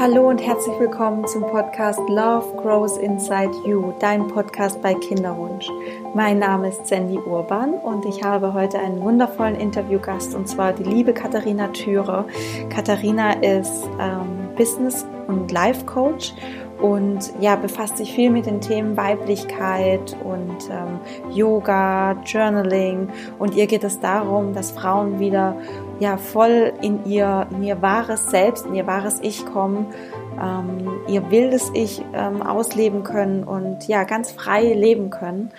Hallo und herzlich willkommen zum Podcast Love Grows Inside You, dein Podcast bei Kinderwunsch. Mein Name ist Sandy Urban und ich habe heute einen wundervollen Interviewgast und zwar die liebe Katharina Thüre. Katharina ist ähm, Business- und Life Coach und ja, befasst sich viel mit den Themen Weiblichkeit und ähm, Yoga, Journaling und ihr geht es darum, dass Frauen wieder ja voll in ihr, in ihr wahres Selbst, in ihr wahres Ich kommen, ähm, ihr wildes Ich ähm, ausleben können und ja, ganz frei leben können.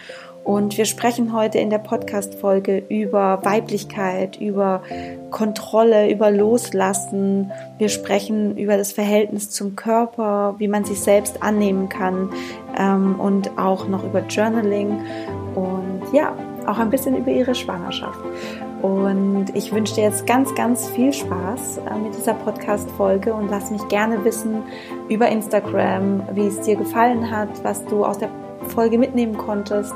Und wir sprechen heute in der Podcast-Folge über Weiblichkeit, über Kontrolle, über Loslassen. Wir sprechen über das Verhältnis zum Körper, wie man sich selbst annehmen kann ähm, und auch noch über Journaling und ja, auch ein bisschen über ihre Schwangerschaft. Und ich wünsche dir jetzt ganz, ganz viel Spaß äh, mit dieser Podcast-Folge und lass mich gerne wissen über Instagram, wie es dir gefallen hat, was du aus der Folge mitnehmen konntest.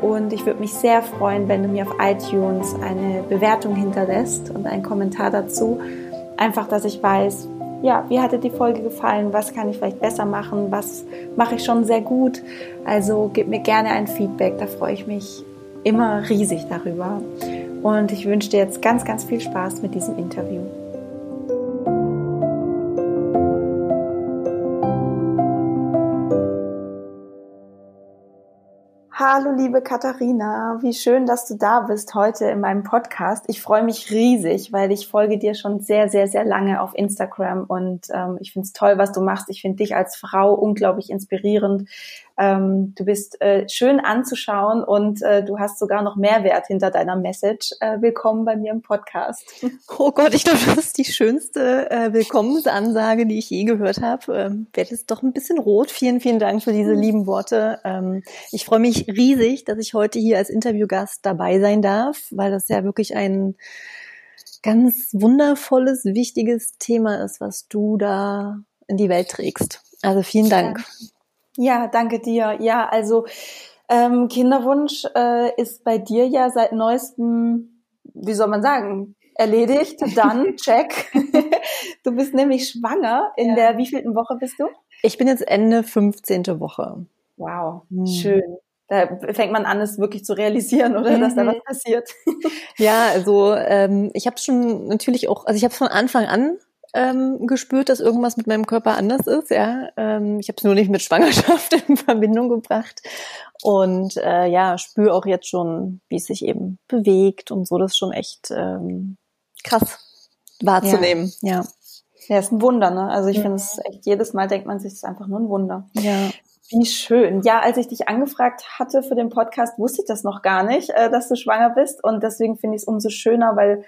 Und ich würde mich sehr freuen, wenn du mir auf iTunes eine Bewertung hinterlässt und einen Kommentar dazu. Einfach, dass ich weiß, ja, wie hat dir die Folge gefallen? Was kann ich vielleicht besser machen? Was mache ich schon sehr gut? Also gib mir gerne ein Feedback, da freue ich mich immer riesig darüber. Und ich wünsche dir jetzt ganz, ganz viel Spaß mit diesem Interview. Hallo liebe Katharina, wie schön, dass du da bist heute in meinem Podcast. Ich freue mich riesig, weil ich folge dir schon sehr, sehr, sehr lange auf Instagram und ähm, ich finde es toll, was du machst. Ich finde dich als Frau unglaublich inspirierend. Ähm, du bist äh, schön anzuschauen und äh, du hast sogar noch Mehrwert hinter deiner Message. Äh, willkommen bei mir im Podcast. Oh Gott, ich glaube, das ist die schönste äh, Willkommensansage, die ich je gehört habe. Ähm, Werde jetzt doch ein bisschen rot. Vielen, vielen Dank für diese lieben Worte. Ähm, ich freue mich riesig, dass ich heute hier als Interviewgast dabei sein darf, weil das ja wirklich ein ganz wundervolles, wichtiges Thema ist, was du da in die Welt trägst. Also vielen Dank. Ja, danke dir. Ja, also ähm, Kinderwunsch äh, ist bei dir ja seit neuestem, wie soll man sagen, erledigt. Dann check. du bist nämlich schwanger. In ja. der wievielten Woche bist du? Ich bin jetzt Ende 15. Woche. Wow, hm. schön. Da fängt man an, es wirklich zu realisieren, oder, mhm. dass da was mhm. passiert. ja, also ähm, ich habe schon natürlich auch, also ich habe von Anfang an ähm, gespürt, dass irgendwas mit meinem Körper anders ist. Ja, ähm, ich habe es nur nicht mit Schwangerschaft in Verbindung gebracht und äh, ja, spüre auch jetzt schon, wie es sich eben bewegt und so. Das ist schon echt ähm, krass wahrzunehmen. Ja. ja. Ja, ist ein Wunder, ne? Also ich ja. finde es echt, jedes Mal denkt man sich, es ist einfach nur ein Wunder. Ja. Wie schön. Ja, als ich dich angefragt hatte für den Podcast, wusste ich das noch gar nicht, äh, dass du schwanger bist. Und deswegen finde ich es umso schöner, weil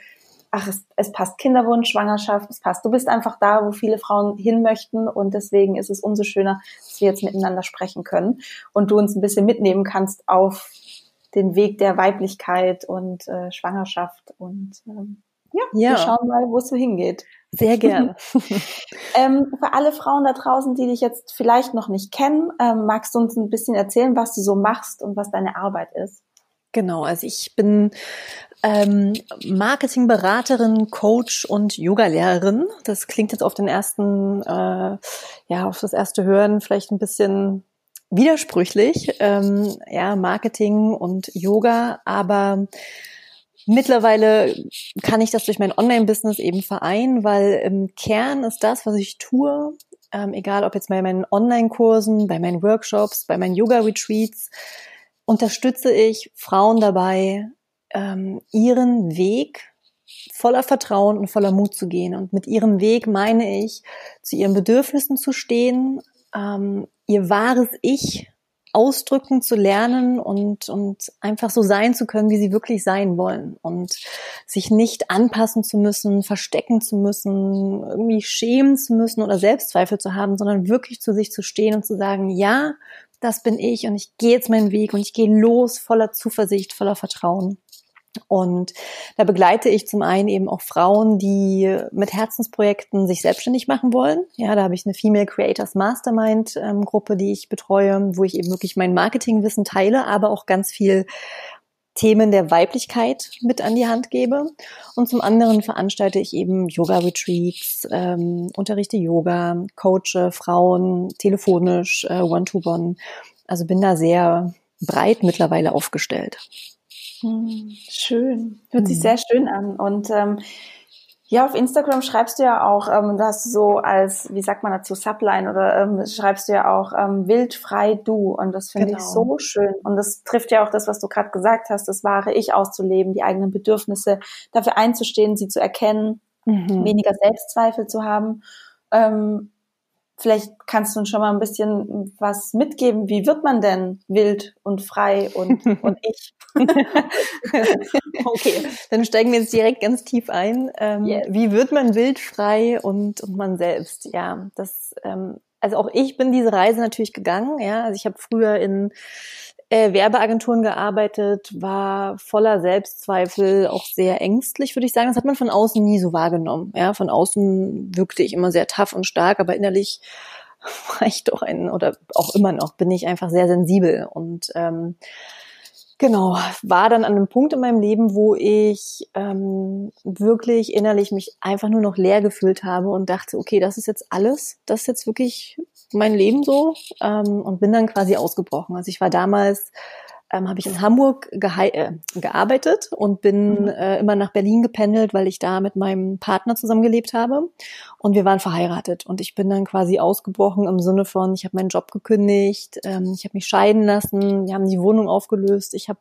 ach, es, es passt Kinderwunsch, Schwangerschaft, es passt. Du bist einfach da, wo viele Frauen hin möchten und deswegen ist es umso schöner, dass wir jetzt miteinander sprechen können und du uns ein bisschen mitnehmen kannst auf den Weg der Weiblichkeit und äh, Schwangerschaft und ähm, ja, ja, wir schauen mal, wo es so hingeht. Sehr gerne. ähm, für alle Frauen da draußen, die dich jetzt vielleicht noch nicht kennen, ähm, magst du uns ein bisschen erzählen, was du so machst und was deine Arbeit ist? Genau, also ich bin ähm, Marketingberaterin, Coach und Yogalehrerin. Das klingt jetzt auf den ersten, äh, ja, auf das erste Hören vielleicht ein bisschen widersprüchlich, ähm, ja, Marketing und Yoga, aber mittlerweile kann ich das durch mein Online-Business eben vereinen, weil im Kern ist das, was ich tue, ähm, egal ob jetzt bei meinen Online-Kursen, bei meinen Workshops, bei meinen Yoga-Retreats, unterstütze ich Frauen dabei, ähm, ihren Weg voller Vertrauen und voller Mut zu gehen. Und mit ihrem Weg meine ich, zu ihren Bedürfnissen zu stehen, ähm, ihr wahres Ich ausdrücken zu lernen und, und einfach so sein zu können, wie sie wirklich sein wollen und sich nicht anpassen zu müssen, verstecken zu müssen, irgendwie schämen zu müssen oder Selbstzweifel zu haben, sondern wirklich zu sich zu stehen und zu sagen, ja, das bin ich und ich gehe jetzt meinen Weg und ich gehe los voller Zuversicht, voller Vertrauen. Und da begleite ich zum einen eben auch Frauen, die mit Herzensprojekten sich selbstständig machen wollen. Ja, da habe ich eine Female Creators Mastermind ähm, die ich betreue, wo ich eben wirklich mein Marketingwissen teile, aber auch ganz viel Themen der Weiblichkeit mit an die Hand gebe. Und zum anderen veranstalte ich eben Yoga-Retreats, ähm, unterrichte Yoga, coache Frauen telefonisch, äh, One-to-One. Also bin da sehr breit mittlerweile aufgestellt. Hm, schön. Hört sich hm. sehr schön an. Und ähm, ja, auf Instagram schreibst du ja auch, ähm, das so als, wie sagt man dazu, Subline oder ähm, schreibst du ja auch ähm, wildfrei du und das finde genau. ich so schön und das trifft ja auch das, was du gerade gesagt hast, das wahre Ich auszuleben, die eigenen Bedürfnisse dafür einzustehen, sie zu erkennen, mhm. weniger Selbstzweifel zu haben. Ähm, vielleicht kannst du uns schon mal ein bisschen was mitgeben. Wie wird man denn wild und frei und, und ich? okay, dann steigen wir jetzt direkt ganz tief ein. Ähm, yes. Wie wird man wildfrei und, und man selbst? Ja, das, ähm, also auch ich bin diese Reise natürlich gegangen. Ja, also ich habe früher in äh, Werbeagenturen gearbeitet, war voller Selbstzweifel, auch sehr ängstlich, würde ich sagen. Das hat man von außen nie so wahrgenommen. Ja, von außen wirkte ich immer sehr tough und stark, aber innerlich war ich doch ein oder auch immer noch bin ich einfach sehr sensibel und ähm, Genau, war dann an einem Punkt in meinem Leben, wo ich ähm, wirklich innerlich mich einfach nur noch leer gefühlt habe und dachte, okay, das ist jetzt alles, das ist jetzt wirklich mein Leben so ähm, und bin dann quasi ausgebrochen. Also ich war damals ähm, habe ich in Hamburg äh, gearbeitet und bin mhm. äh, immer nach Berlin gependelt, weil ich da mit meinem Partner zusammengelebt habe und wir waren verheiratet und ich bin dann quasi ausgebrochen im Sinne von, ich habe meinen Job gekündigt, ähm, ich habe mich scheiden lassen, wir haben die Wohnung aufgelöst, ich habe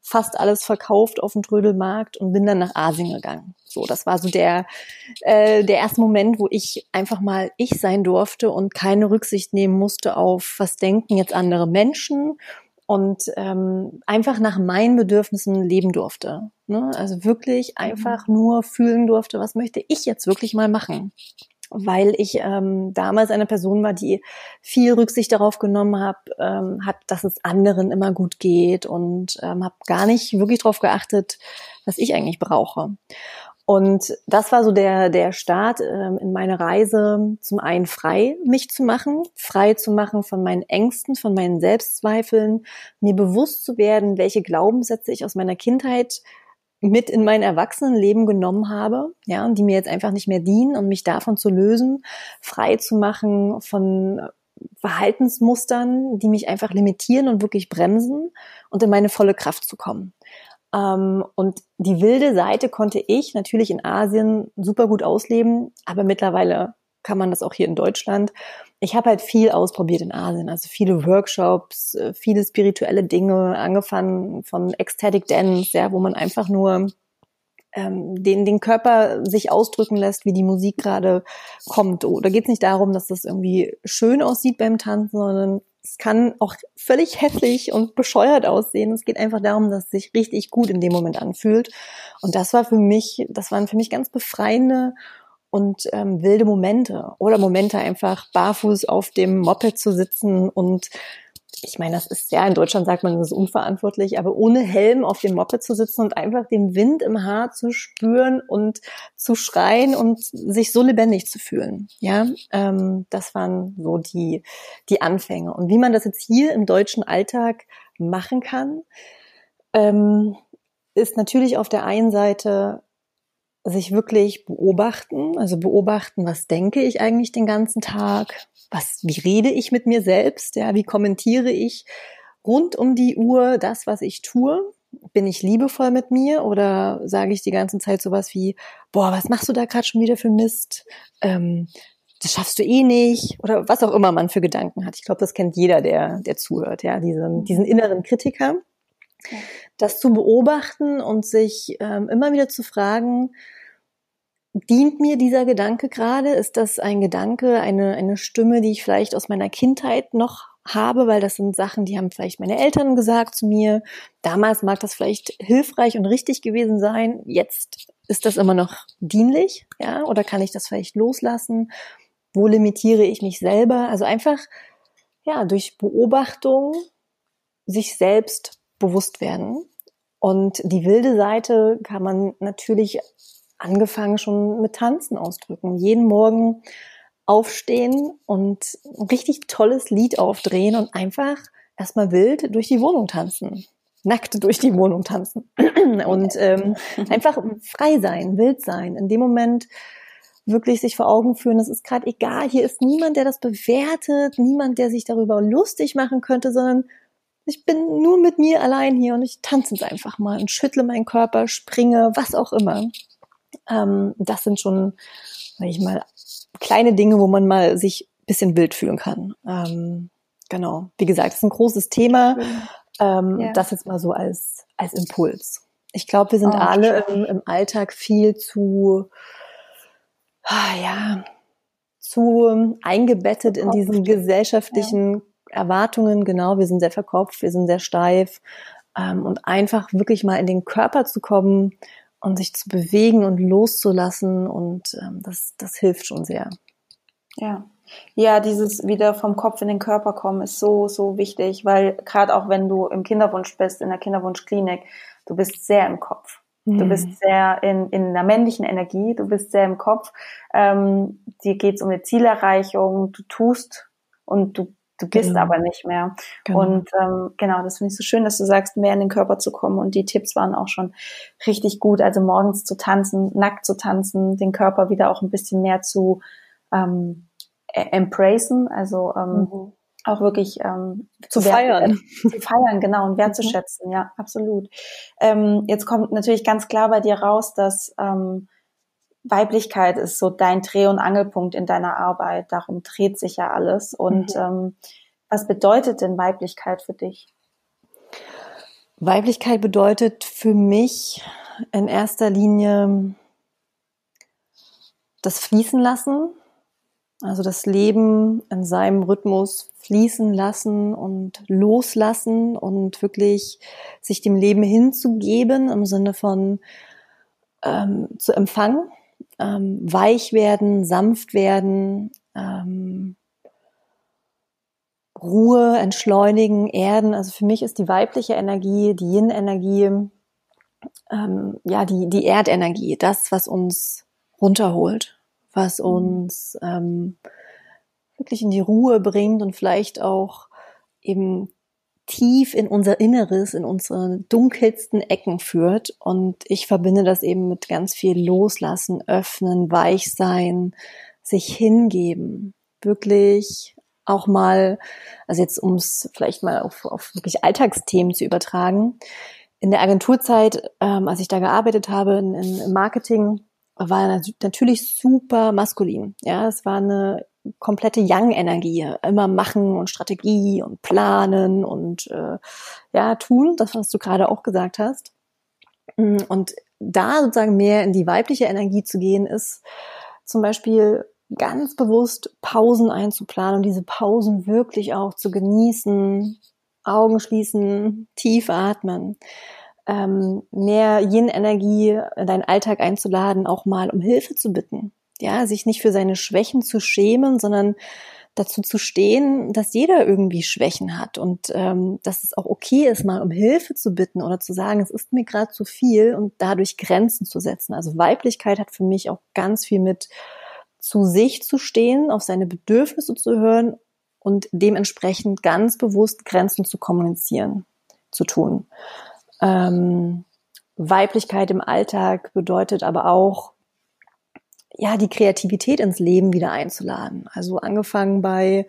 fast alles verkauft auf dem Trödelmarkt und bin dann nach Asien gegangen. So, das war so der äh, der erste Moment, wo ich einfach mal ich sein durfte und keine Rücksicht nehmen musste auf was denken jetzt andere Menschen und ähm, einfach nach meinen Bedürfnissen leben durfte. Ne? Also wirklich einfach mhm. nur fühlen durfte, was möchte ich jetzt wirklich mal machen. Weil ich ähm, damals eine Person war, die viel Rücksicht darauf genommen hat, ähm, hat, dass es anderen immer gut geht und ähm, habe gar nicht wirklich darauf geachtet, was ich eigentlich brauche. Und das war so der, der Start ähm, in meine Reise, zum einen frei mich zu machen, frei zu machen von meinen Ängsten, von meinen Selbstzweifeln, mir bewusst zu werden, welche Glaubenssätze ich aus meiner Kindheit mit in mein Erwachsenenleben genommen habe, ja, und die mir jetzt einfach nicht mehr dienen und mich davon zu lösen, frei zu machen von Verhaltensmustern, die mich einfach limitieren und wirklich bremsen und in meine volle Kraft zu kommen. Ähm, und die wilde Seite konnte ich natürlich in Asien super gut ausleben, aber mittlerweile kann man das auch hier in Deutschland. Ich habe halt viel ausprobiert in Asien, also viele Workshops, äh, viele spirituelle Dinge, angefangen von Ecstatic Dance, ja, wo man einfach nur ähm, den, den Körper sich ausdrücken lässt, wie die Musik gerade kommt. Oh, da geht es nicht darum, dass das irgendwie schön aussieht beim Tanzen, sondern es kann auch völlig hässlich und bescheuert aussehen. Es geht einfach darum, dass es sich richtig gut in dem Moment anfühlt. Und das war für mich, das waren für mich ganz befreiende und ähm, wilde Momente. Oder Momente einfach barfuß auf dem Moped zu sitzen und ich meine, das ist ja in Deutschland sagt man, das ist unverantwortlich, aber ohne Helm auf dem Moped zu sitzen und einfach den Wind im Haar zu spüren und zu schreien und sich so lebendig zu fühlen. Ja, ähm, das waren so die die Anfänge. Und wie man das jetzt hier im deutschen Alltag machen kann, ähm, ist natürlich auf der einen Seite sich wirklich beobachten, also beobachten, was denke ich eigentlich den ganzen Tag, was, wie rede ich mit mir selbst, ja, wie kommentiere ich rund um die Uhr das, was ich tue? Bin ich liebevoll mit mir oder sage ich die ganze Zeit sowas wie, boah, was machst du da gerade schon wieder für Mist? Ähm, das schaffst du eh nicht oder was auch immer man für Gedanken hat. Ich glaube, das kennt jeder, der, der zuhört, ja, diesen, diesen inneren Kritiker. Das zu beobachten und sich ähm, immer wieder zu fragen, Dient mir dieser Gedanke gerade? Ist das ein Gedanke, eine, eine Stimme, die ich vielleicht aus meiner Kindheit noch habe, weil das sind Sachen, die haben vielleicht meine Eltern gesagt zu mir. Damals mag das vielleicht hilfreich und richtig gewesen sein. Jetzt ist das immer noch dienlich, ja? Oder kann ich das vielleicht loslassen? Wo limitiere ich mich selber? Also einfach, ja, durch Beobachtung sich selbst bewusst werden. Und die wilde Seite kann man natürlich angefangen schon mit Tanzen ausdrücken. Jeden Morgen aufstehen und ein richtig tolles Lied aufdrehen und einfach erstmal wild durch die Wohnung tanzen. nackt durch die Wohnung tanzen und ähm, einfach frei sein, wild sein. In dem Moment wirklich sich vor Augen führen, es ist gerade egal, hier ist niemand, der das bewertet, niemand, der sich darüber lustig machen könnte, sondern ich bin nur mit mir allein hier und ich tanze jetzt einfach mal und schüttle meinen Körper, springe, was auch immer. Ähm, das sind schon, sag ich mal, kleine Dinge, wo man mal sich bisschen wild fühlen kann. Ähm, genau. Wie gesagt, es ist ein großes Thema. Ähm, ja. Das jetzt mal so als, als Impuls. Ich glaube, wir sind oh, alle im, im, Alltag viel zu, ah, ja, zu eingebettet in diesen gesellschaftlichen ja. Erwartungen. Genau, wir sind sehr verkopft, wir sind sehr steif. Ähm, und einfach wirklich mal in den Körper zu kommen und sich zu bewegen und loszulassen und ähm, das, das hilft schon sehr. Ja, ja, dieses wieder vom Kopf in den Körper kommen ist so, so wichtig, weil gerade auch wenn du im Kinderwunsch bist, in der Kinderwunschklinik, du bist sehr im Kopf. Mhm. Du bist sehr in, in der männlichen Energie, du bist sehr im Kopf. Ähm, dir geht's um eine Zielerreichung, du tust und du, du bist genau. aber nicht mehr. Genau. Und ähm, genau, das finde ich so schön, dass du sagst, mehr in den Körper zu kommen. Und die Tipps waren auch schon richtig gut. Also morgens zu tanzen, nackt zu tanzen, den Körper wieder auch ein bisschen mehr zu ähm, E-, embracen, also ähm, mhm. auch wirklich ähm, zu, zu feiern. Zu feiern, genau, und wertzuschätzen, mhm. ja, absolut. Ähm, jetzt kommt natürlich ganz klar bei dir raus, dass ähm, Weiblichkeit ist so dein Dreh- und Angelpunkt in deiner Arbeit. Darum dreht sich ja alles. Und mhm. ähm, was bedeutet denn Weiblichkeit für dich? Weiblichkeit bedeutet für mich in erster Linie das Fließen lassen, also das Leben in seinem Rhythmus fließen lassen und loslassen und wirklich sich dem Leben hinzugeben im Sinne von ähm, zu empfangen, ähm, weich werden, sanft werden, ähm, Ruhe, entschleunigen, erden. Also für mich ist die weibliche Energie, die Yin-Energie, ähm, ja, die, die Erdenergie, das, was uns runterholt was mhm. uns ähm, wirklich in die Ruhe bringt und vielleicht auch eben tief in unser Inneres, in unsere dunkelsten Ecken führt. Und ich verbinde das eben mit ganz viel Loslassen, Öffnen, Weichsein, sich hingeben. Wirklich auch mal, also jetzt um es vielleicht mal auf, auf wirklich Alltagsthemen zu übertragen. In der Agenturzeit, ähm, als ich da gearbeitet habe, in, in, im Marketing, war natürlich super maskulin. Ja, es war eine komplette Young-Energie, immer machen und Strategie und planen und äh, ja tun, das was du gerade auch gesagt hast. Mm, und da sozusagen mehr in die weibliche Energie zu gehen, ist zum Beispiel ganz bewusst Pausen einzuplanen und diese Pausen wirklich auch zu genießen, Augen schließen, tief atmen ähm, mehr Yin-Energie in deinen Alltag einzuladen, auch mal um Hilfe zu bitten. Ja, sich nicht für seine Schwächen zu schämen, sondern dazu zu stehen, dass jeder irgendwie Schwächen hat und ähm, dass es auch okay ist, mal um Hilfe zu bitten oder zu sagen, es ist mir gerade zu viel und dadurch Grenzen zu setzen. Also Weiblichkeit hat für mich auch ganz viel mit zu sich zu stehen, auf seine Bedürfnisse zu hören und dementsprechend ganz bewusst Grenzen zu kommunizieren, zu tun. Ähm, Weiblichkeit im Alltag bedeutet aber auch, ja, die Kreativität ins Leben wieder einzuladen. Also angefangen bei,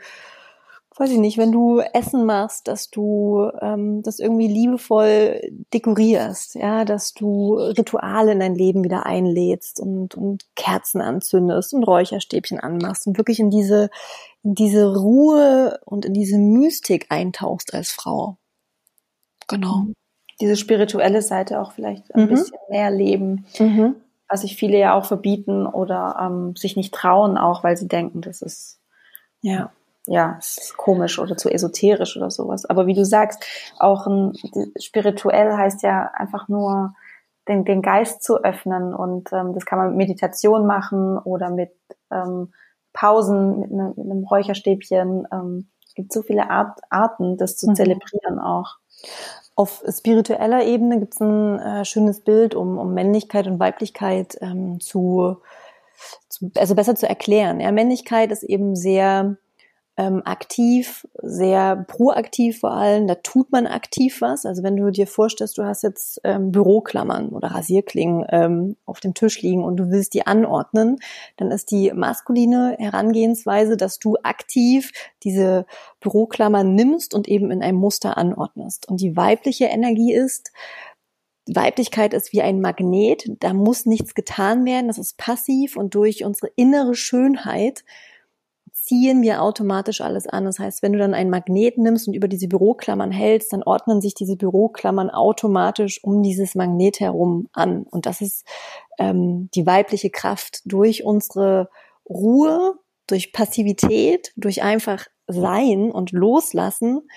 weiß ich nicht, wenn du Essen machst, dass du ähm, das irgendwie liebevoll dekorierst, ja, dass du Rituale in dein Leben wieder einlädst und, und Kerzen anzündest und Räucherstäbchen anmachst und wirklich in diese, in diese Ruhe und in diese Mystik eintauchst als Frau. Genau diese spirituelle Seite auch vielleicht ein mhm. bisschen mehr leben, mhm. Was sich viele ja auch verbieten oder ähm, sich nicht trauen, auch weil sie denken, das ist ja ja, ist komisch oder zu esoterisch oder sowas. Aber wie du sagst, auch ein, spirituell heißt ja einfach nur den, den Geist zu öffnen und ähm, das kann man mit Meditation machen oder mit ähm, Pausen, mit, ne, mit einem Räucherstäbchen. Ähm, es gibt so viele Art, Arten, das zu mhm. zelebrieren auch. Auf spiritueller Ebene gibt es ein äh, schönes Bild, um, um Männlichkeit und Weiblichkeit ähm, zu, zu, also besser zu erklären. Ja, Männlichkeit ist eben sehr ähm, aktiv, sehr proaktiv vor allem. Da tut man aktiv was. Also wenn du dir vorstellst, du hast jetzt ähm, Büroklammern oder Rasierklingen ähm, auf dem Tisch liegen und du willst die anordnen, dann ist die maskuline Herangehensweise, dass du aktiv diese Büroklammern nimmst und eben in einem Muster anordnest. Und die weibliche Energie ist, Weiblichkeit ist wie ein Magnet, da muss nichts getan werden, das ist passiv und durch unsere innere Schönheit ziehen wir automatisch alles an. Das heißt, wenn du dann einen Magnet nimmst und über diese Büroklammern hältst, dann ordnen sich diese Büroklammern automatisch um dieses Magnet herum an. Und das ist ähm, die weibliche Kraft durch unsere Ruhe, durch Passivität, durch einfach Sein und Loslassen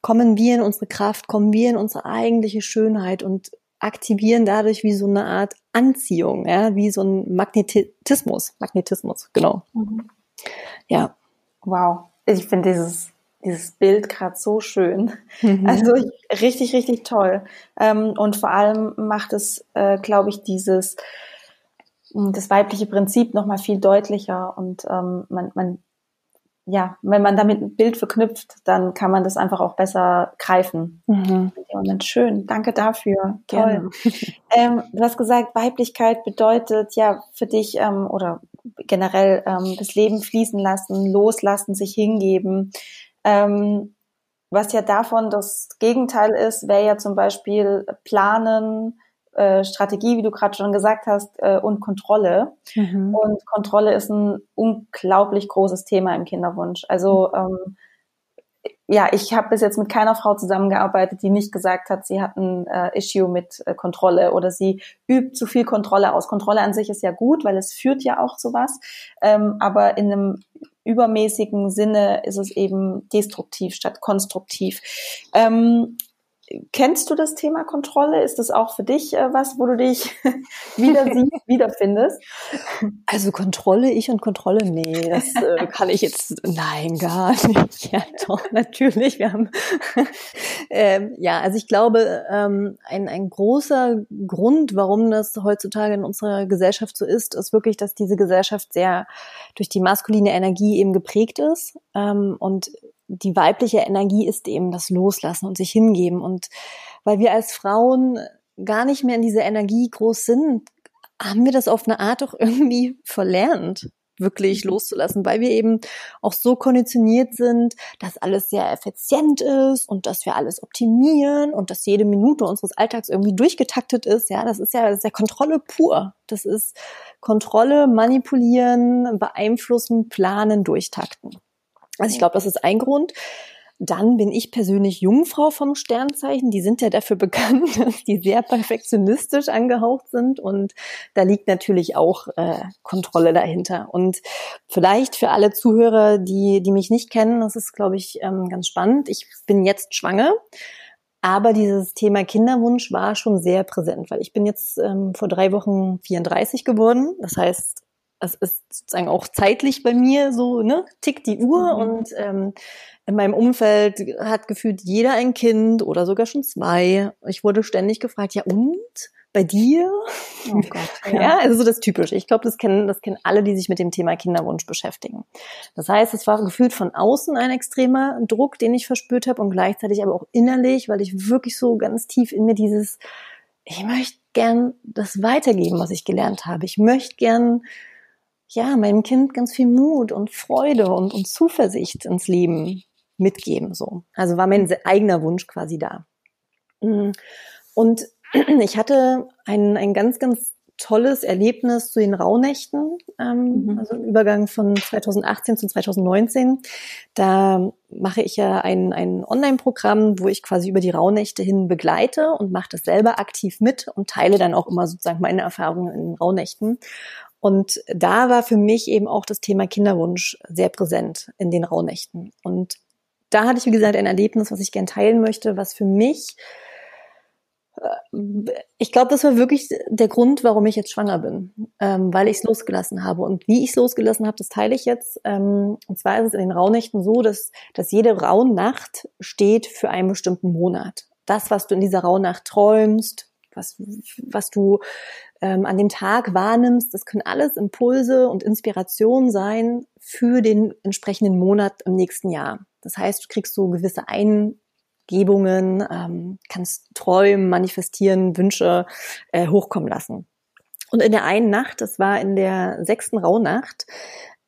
kommen wir in unsere Kraft, kommen wir in unsere eigentliche Schönheit und aktivieren dadurch wie so eine Art Anziehung, ja, wie so ein Magnetismus, Magnetismus, genau. Mhm. Ja. Wow. Ich finde dieses, dieses Bild gerade so schön. Mhm. Also richtig, richtig toll. Ähm, und vor allem macht es, äh, glaube ich, dieses das weibliche Prinzip noch mal viel deutlicher und ähm, man, man ja, wenn man damit ein Bild verknüpft, dann kann man das einfach auch besser greifen. Mhm. Und schön, danke dafür. Toll. Ähm, du hast gesagt, Weiblichkeit bedeutet ja für dich ähm, oder generell ähm, das Leben fließen lassen, loslassen, sich hingeben. Ähm, was ja davon das Gegenteil ist, wäre ja zum Beispiel planen, äh, Strategie, wie du gerade schon gesagt hast, äh, und Kontrolle. Mhm. Und Kontrolle ist ein unglaublich großes Thema im Kinderwunsch. Also ähm, ja, ich habe bis jetzt mit keiner Frau zusammengearbeitet, die nicht gesagt hat, sie hat ein äh, Issue mit äh, Kontrolle oder sie übt zu viel Kontrolle aus. Kontrolle an sich ist ja gut, weil es führt ja auch zu was. Ähm, aber in einem übermäßigen Sinne ist es eben destruktiv statt konstruktiv. Ähm, Kennst du das Thema Kontrolle? Ist das auch für dich äh, was, wo du dich wieder siehst, wiederfindest? Also Kontrolle, ich und Kontrolle, nee, das äh, kann ich jetzt, nein, gar nicht. Ja, doch, natürlich. Wir haben, ähm, ja, also ich glaube, ähm, ein, ein großer Grund, warum das heutzutage in unserer Gesellschaft so ist, ist wirklich, dass diese Gesellschaft sehr durch die maskuline Energie eben geprägt ist ähm, und die weibliche Energie ist eben das Loslassen und sich hingeben. Und weil wir als Frauen gar nicht mehr in dieser Energie groß sind, haben wir das auf eine Art auch irgendwie verlernt, wirklich mhm. loszulassen, weil wir eben auch so konditioniert sind, dass alles sehr effizient ist und dass wir alles optimieren und dass jede Minute unseres Alltags irgendwie durchgetaktet ist. Ja, das ist ja, das ist ja Kontrolle pur. Das ist Kontrolle, manipulieren, beeinflussen, planen, durchtakten. Also ich glaube, das ist ein Grund. Dann bin ich persönlich Jungfrau vom Sternzeichen. Die sind ja dafür bekannt, dass die sehr perfektionistisch angehaucht sind. Und da liegt natürlich auch äh, Kontrolle dahinter. Und vielleicht für alle Zuhörer, die, die mich nicht kennen, das ist, glaube ich, ähm, ganz spannend. Ich bin jetzt schwanger. Aber dieses Thema Kinderwunsch war schon sehr präsent, weil ich bin jetzt ähm, vor drei Wochen 34 geworden. Das heißt, es ist sozusagen auch zeitlich bei mir so, ne, tickt die Uhr mhm. und ähm, in meinem Umfeld hat gefühlt jeder ein Kind oder sogar schon zwei. Ich wurde ständig gefragt, ja und? Bei dir? Oh Gott. Ja, ja also so das Typische. Ich glaube, das kennen, das kennen alle, die sich mit dem Thema Kinderwunsch beschäftigen. Das heißt, es war gefühlt von außen ein extremer Druck, den ich verspürt habe und gleichzeitig aber auch innerlich, weil ich wirklich so ganz tief in mir dieses, ich möchte gern das weitergeben, was ich gelernt habe. Ich möchte gern ja, meinem Kind ganz viel Mut und Freude und, und Zuversicht ins Leben mitgeben, so. Also war mein eigener Wunsch quasi da. Mm. Und ich hatte ein, ein ganz, ganz tolles Erlebnis zu den Rauhnächten, ähm, mhm. also im Übergang von 2018 zu 2019. Da mache ich ja ein, ein Online-Programm, wo ich quasi über die Rauhnächte hin begleite und mache das selber aktiv mit und teile dann auch immer sozusagen meine Erfahrungen in den Rauhnächten. Und da war für mich eben auch das Thema Kinderwunsch sehr präsent in den Rauhnächten. Und da hatte ich, wie gesagt, ein Erlebnis, was ich gern teilen möchte, was für mich, äh, ich glaube, das war wirklich der Grund, warum ich jetzt schwanger bin, ähm, weil ich es losgelassen habe. Und wie ich es losgelassen habe, das teile ich jetzt. Ähm, und zwar ist es in den Rauhnächten so, dass, dass jede Rauhnacht steht für einen bestimmten Monat. Das, was du in dieser Rauhnacht träumst, was, was du ähm, an dem Tag wahrnimmst. Das können alles Impulse und Inspirationen sein für den entsprechenden Monat im nächsten Jahr. Das heißt, du kriegst so gewisse Eingebungen, ähm, kannst träumen, manifestieren, Wünsche äh, hochkommen lassen. Und in der einen Nacht, das war in der sechsten Rauhnacht,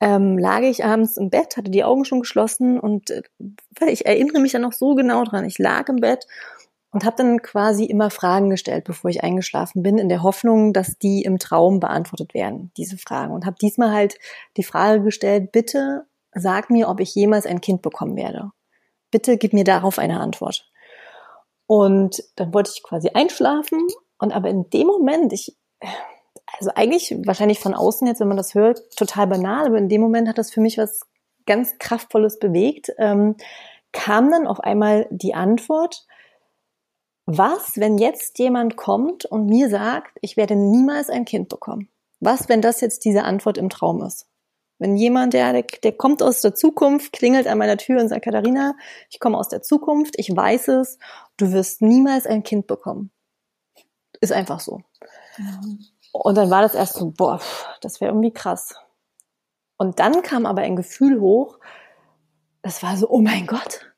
ähm, lag ich abends im Bett, hatte die Augen schon geschlossen und äh, ich erinnere mich dann noch so genau dran. Ich lag im Bett und habe dann quasi immer Fragen gestellt, bevor ich eingeschlafen bin, in der Hoffnung, dass die im Traum beantwortet werden, diese Fragen. Und habe diesmal halt die Frage gestellt, bitte sag mir, ob ich jemals ein Kind bekommen werde. Bitte gib mir darauf eine Antwort. Und dann wollte ich quasi einschlafen und aber in dem Moment, ich also eigentlich wahrscheinlich von außen jetzt, wenn man das hört, total banal, aber in dem Moment hat das für mich was ganz Kraftvolles bewegt, ähm, kam dann auf einmal die Antwort, was, wenn jetzt jemand kommt und mir sagt, ich werde niemals ein Kind bekommen? Was, wenn das jetzt diese Antwort im Traum ist? Wenn jemand, der, der kommt aus der Zukunft, klingelt an meiner Tür und sagt, Katharina, ich komme aus der Zukunft, ich weiß es, du wirst niemals ein Kind bekommen. Ist einfach so. Ja. Und dann war das erst so, boah, das wäre irgendwie krass. Und dann kam aber ein Gefühl hoch, das war so, oh mein Gott,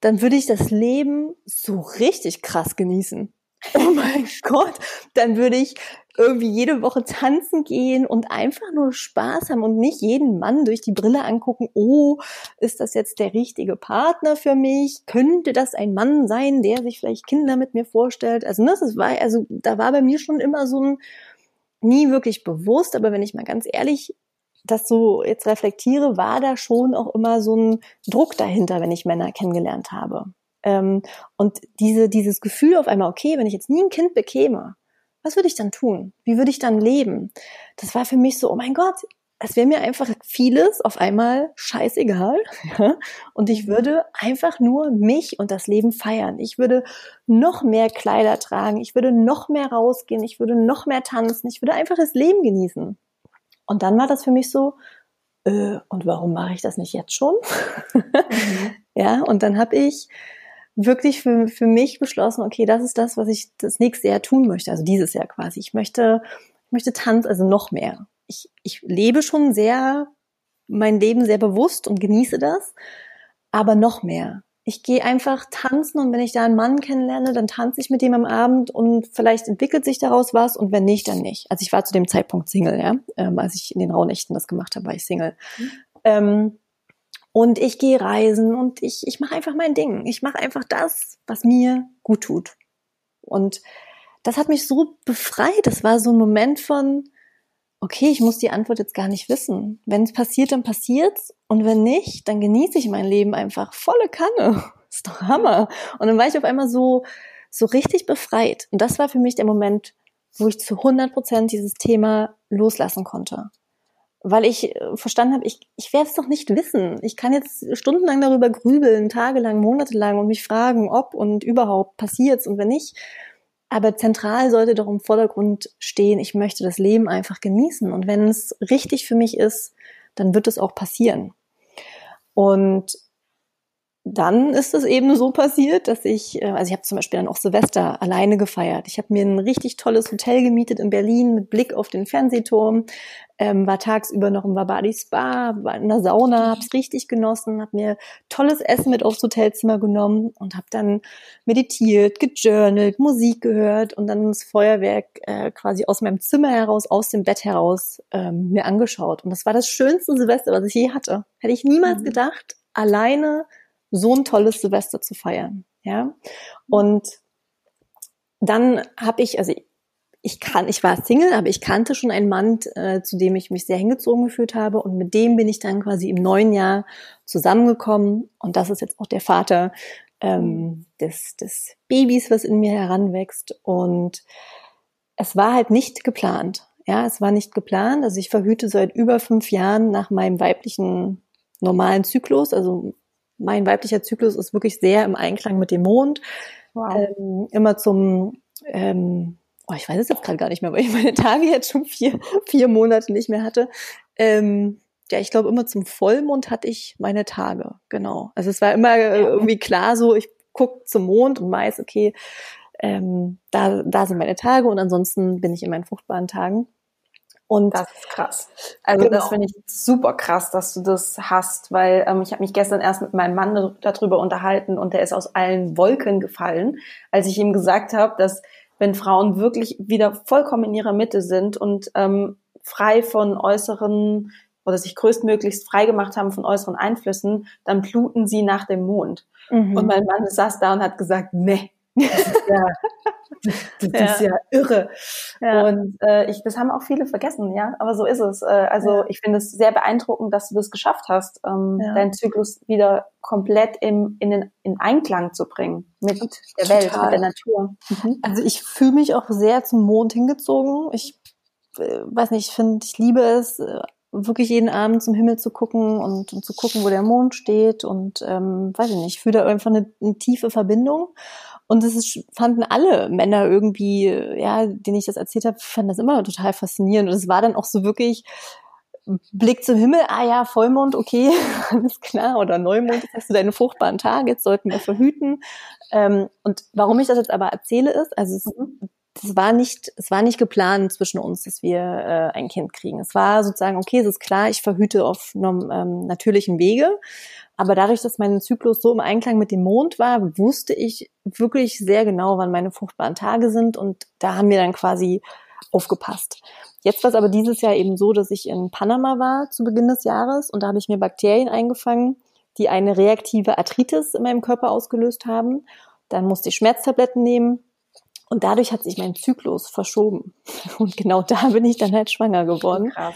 dann würde ich das Leben so richtig krass genießen. Oh mein Gott, dann würde ich irgendwie jede Woche tanzen gehen und einfach nur Spaß haben und nicht jeden Mann durch die Brille angucken, oh, ist das jetzt der richtige Partner für mich? Könnte das ein Mann sein, der sich vielleicht Kinder mit mir vorstellt? Also, ne, das war, also da war bei mir schon immer so ein, nie wirklich bewusst, aber wenn ich mal ganz ehrlich das so jetzt reflektiere, war da schon auch immer so ein Druck dahinter, wenn ich Männer kennengelernt habe. Ähm, und diese, dieses Gefühl auf einmal, okay, wenn ich jetzt nie ein Kind bekäme, was würde ich dann tun? Wie würde ich dann leben? Das war für mich so, oh mein Gott, es wäre mir einfach vieles auf einmal scheißegal. Und ich würde einfach nur mich und das Leben feiern. Ich würde noch mehr Kleider tragen. Ich würde noch mehr rausgehen. Ich würde noch mehr tanzen. Ich würde einfach das Leben genießen. Und dann war das für mich so, äh, und warum mache ich das nicht jetzt schon? Mhm. ja, und dann habe ich wirklich für, für mich beschlossen, okay, das ist das, was ich das nächste Jahr tun möchte. Also dieses Jahr quasi. Ich möchte, ich möchte tanzen, also noch mehr ich, ich lebe schon sehr, mein Leben sehr bewusst und genieße das, aber noch mehr. Ich gehe einfach tanzen und wenn ich da einen Mann kennenlerne, dann tanze ich mit dem am Abend und vielleicht entwickelt sich daraus was und wenn nicht, dann nicht. Also ich war zu dem Zeitpunkt Single, ja. Ähm, als ich in den Rauhnächten das gemacht habe, war ich Single. Mhm. Ähm, und ich gehe reisen und ich, ich mache einfach mein Ding. Ich mache einfach das, was mir gut tut. Und das hat mich so befreit. Das war so ein Moment von, okay, ich muss die Antwort jetzt gar nicht wissen. Wenn es passiert, dann passiert's. Und wenn nicht, dann genieße ich mein Leben einfach volle Kanne. Ist doch Hammer. Und dann war ich auf einmal so, so richtig befreit. Und das war für mich der Moment, wo ich zu 100 Prozent dieses Thema loslassen konnte. Weil ich äh, verstanden habe, ich, ich werde es doch nicht wissen. Ich kann jetzt stundenlang darüber grübeln, tagelang, monatelang und mich fragen, ob und überhaupt passiert's und wenn nicht, aber zentral sollte doch im Vordergrund stehen, ich möchte das Leben einfach genießen. Und wenn es richtig für mich ist, dann wird es auch passieren. Und dann ist es eben so passiert, dass ich, äh, also ich habe zum Beispiel dann auch Silvester alleine gefeiert. Ich habe mir ein richtig tolles Hotel gemietet in Berlin mit Blick auf den Fernsehturm ähm, war tagsüber noch im Wabadi Spa, war in der Sauna, hab's richtig genossen, hab mir tolles Essen mit aufs Hotelzimmer genommen und hab dann meditiert, gejournalt, Musik gehört und dann das Feuerwerk äh, quasi aus meinem Zimmer heraus, aus dem Bett heraus ähm, mir angeschaut. Und das war das schönste Silvester, was ich je hatte. Hätte ich niemals mhm. gedacht, alleine so ein tolles Silvester zu feiern. Ja. Und dann habe ich, also ich kann, ich war Single, aber ich kannte schon einen Mann, äh, zu dem ich mich sehr hingezogen gefühlt habe und mit dem bin ich dann quasi im neuen Jahr zusammengekommen und das ist jetzt auch der Vater ähm, des, des Babys, was in mir heranwächst und es war halt nicht geplant. Ja, es war nicht geplant. Also ich verhüte seit über fünf Jahren nach meinem weiblichen normalen Zyklus. Also mein weiblicher Zyklus ist wirklich sehr im Einklang mit dem Mond. Wow. Ähm, immer zum ähm, oh, ich weiß es jetzt gerade gar nicht mehr, weil ich meine Tage jetzt schon vier, vier Monate nicht mehr hatte. Ähm, ja, ich glaube, immer zum Vollmond hatte ich meine Tage, genau. Also es war immer äh, irgendwie klar so, ich guck zum Mond und weiß, okay, ähm, da, da sind meine Tage und ansonsten bin ich in meinen fruchtbaren Tagen. Und das ist krass. Also genau. das finde ich super krass, dass du das hast, weil ähm, ich habe mich gestern erst mit meinem Mann darüber unterhalten und der ist aus allen Wolken gefallen, als ich ihm gesagt habe, dass wenn Frauen wirklich wieder vollkommen in ihrer Mitte sind und ähm, frei von äußeren oder sich größtmöglichst frei gemacht haben von äußeren Einflüssen, dann bluten sie nach dem Mond. Mhm. Und mein Mann saß da und hat gesagt, nee, das ist ja, das, das ja. Ist ja irre. Ja. Und äh, ich, das haben auch viele vergessen, ja. Aber so ist es. Äh, also ich finde es sehr beeindruckend, dass du das geschafft hast, ähm, deinen Zyklus wieder komplett im, in, den, in Einklang zu bringen mit der Welt, Total. mit der Natur. Mhm. Also ich fühle mich auch sehr zum Mond hingezogen. Ich äh, weiß nicht, ich finde, ich liebe es, äh, wirklich jeden Abend zum Himmel zu gucken und, und zu gucken, wo der Mond steht und ähm, weiß ich nicht, ich fühle da einfach eine, eine tiefe Verbindung. Und das ist, fanden alle Männer irgendwie, ja, denen ich das erzählt habe, fanden das immer total faszinierend. Und es war dann auch so wirklich Blick zum Himmel, ah ja, Vollmond, okay, alles klar, oder Neumond, jetzt hast du deine fruchtbaren Tage, jetzt sollten wir verhüten. Ähm, und warum ich das jetzt aber erzähle ist, also es, es war nicht, es war nicht geplant zwischen uns, dass wir äh, ein Kind kriegen. Es war sozusagen, okay, es ist klar, ich verhüte auf einem ähm, natürlichen Wege. Aber dadurch, dass mein Zyklus so im Einklang mit dem Mond war, wusste ich wirklich sehr genau, wann meine fruchtbaren Tage sind. Und da haben wir dann quasi aufgepasst. Jetzt war es aber dieses Jahr eben so, dass ich in Panama war zu Beginn des Jahres und da habe ich mir Bakterien eingefangen, die eine reaktive Arthritis in meinem Körper ausgelöst haben. Dann musste ich Schmerztabletten nehmen und dadurch hat sich mein Zyklus verschoben. Und genau da bin ich dann halt schwanger geworden. Krass.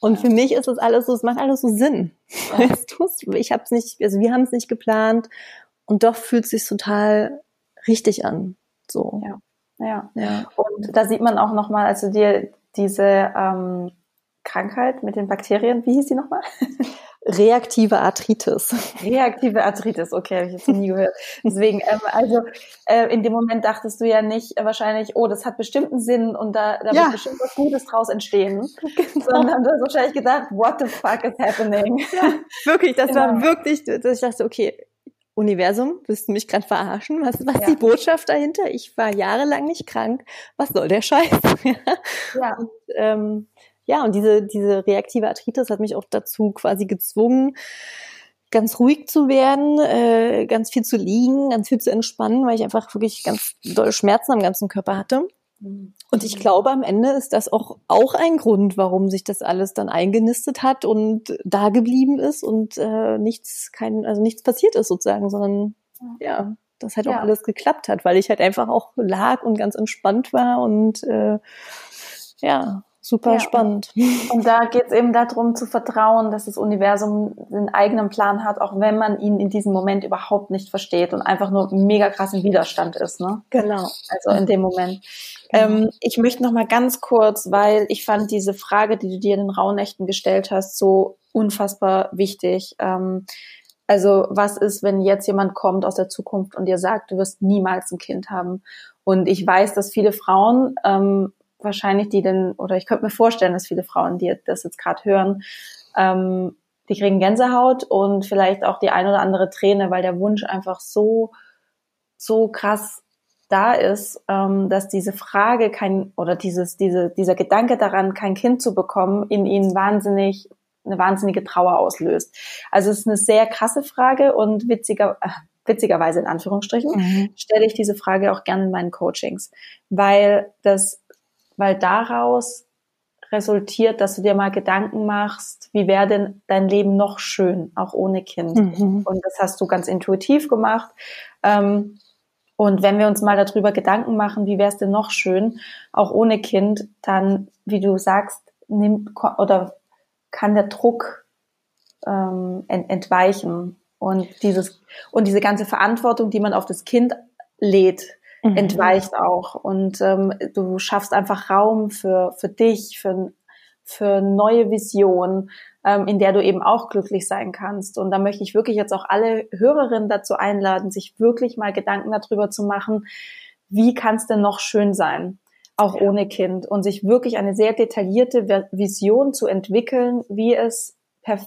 Und ja. für mich ist das alles so, es macht alles so Sinn. Ja. Weißt du, ich hab's nicht, also wir haben es nicht geplant und doch fühlt es sich total richtig an. So. Ja. Ja. ja. Und da sieht man auch nochmal, also dir diese ähm, Krankheit mit den Bakterien, wie hieß die nochmal? Reaktive Arthritis. Reaktive Arthritis, okay, habe ich jetzt noch nie gehört. Deswegen, ähm, also äh, in dem Moment dachtest du ja nicht äh, wahrscheinlich, oh, das hat bestimmt einen Sinn und da, da ja. wird bestimmt was Gutes draus entstehen. Genau. Sondern du hast wahrscheinlich gedacht, what the fuck is happening? Ja, wirklich, das genau. war wirklich, dass ich dachte, okay, Universum, willst du mich gerade verarschen? Was, was ja. die Botschaft dahinter? Ich war jahrelang nicht krank. Was soll der Scheiß? ja. Und, ähm, ja, und diese, diese reaktive Arthritis hat mich auch dazu quasi gezwungen, ganz ruhig zu werden, äh, ganz viel zu liegen, ganz viel zu entspannen, weil ich einfach wirklich ganz doll Schmerzen am ganzen Körper hatte. Und ich glaube, am Ende ist das auch, auch ein Grund, warum sich das alles dann eingenistet hat und da geblieben ist und äh, nichts, kein, also nichts passiert ist sozusagen, sondern ja, das halt ja. auch alles geklappt hat, weil ich halt einfach auch lag und ganz entspannt war und äh, ja, Super ja. spannend. Und da geht es eben darum zu vertrauen, dass das Universum einen eigenen Plan hat, auch wenn man ihn in diesem Moment überhaupt nicht versteht und einfach nur mega krass im Widerstand ist. Ne? Genau. Also in dem Moment. Genau. Ähm, ich möchte noch mal ganz kurz, weil ich fand diese Frage, die du dir in den Rauhnächten gestellt hast, so unfassbar wichtig. Ähm, also was ist, wenn jetzt jemand kommt aus der Zukunft und dir sagt, du wirst niemals ein Kind haben? Und ich weiß, dass viele Frauen ähm, wahrscheinlich die denn, oder ich könnte mir vorstellen, dass viele Frauen, die das jetzt gerade hören, ähm, die kriegen Gänsehaut und vielleicht auch die ein oder andere Träne, weil der Wunsch einfach so, so krass da ist, ähm, dass diese Frage kein oder dieses, diese, dieser Gedanke daran, kein Kind zu bekommen, in ihnen wahnsinnig eine wahnsinnige Trauer auslöst. Also es ist eine sehr krasse Frage und witziger, äh, witzigerweise in Anführungsstrichen mhm. stelle ich diese Frage auch gerne in meinen Coachings, weil das weil daraus resultiert, dass du dir mal Gedanken machst, wie wäre denn dein Leben noch schön, auch ohne Kind. Mhm. Und das hast du ganz intuitiv gemacht. Ähm, und wenn wir uns mal darüber Gedanken machen, wie wäre es denn noch schön, auch ohne Kind, dann, wie du sagst, nimmt oder kann der Druck ähm, entweichen und dieses und diese ganze Verantwortung, die man auf das Kind lädt, mhm. entweicht auch. Und ähm, du schaffst einfach Raum für, für dich, für, für neue Visionen, ähm, in der du eben auch glücklich sein kannst. Und da möchte ich wirklich jetzt auch alle Hörerinnen dazu einladen, sich wirklich mal Gedanken darüber zu machen, wie kann es denn noch schön sein? auch ohne Kind und sich wirklich eine sehr detaillierte Vision zu entwickeln, wie es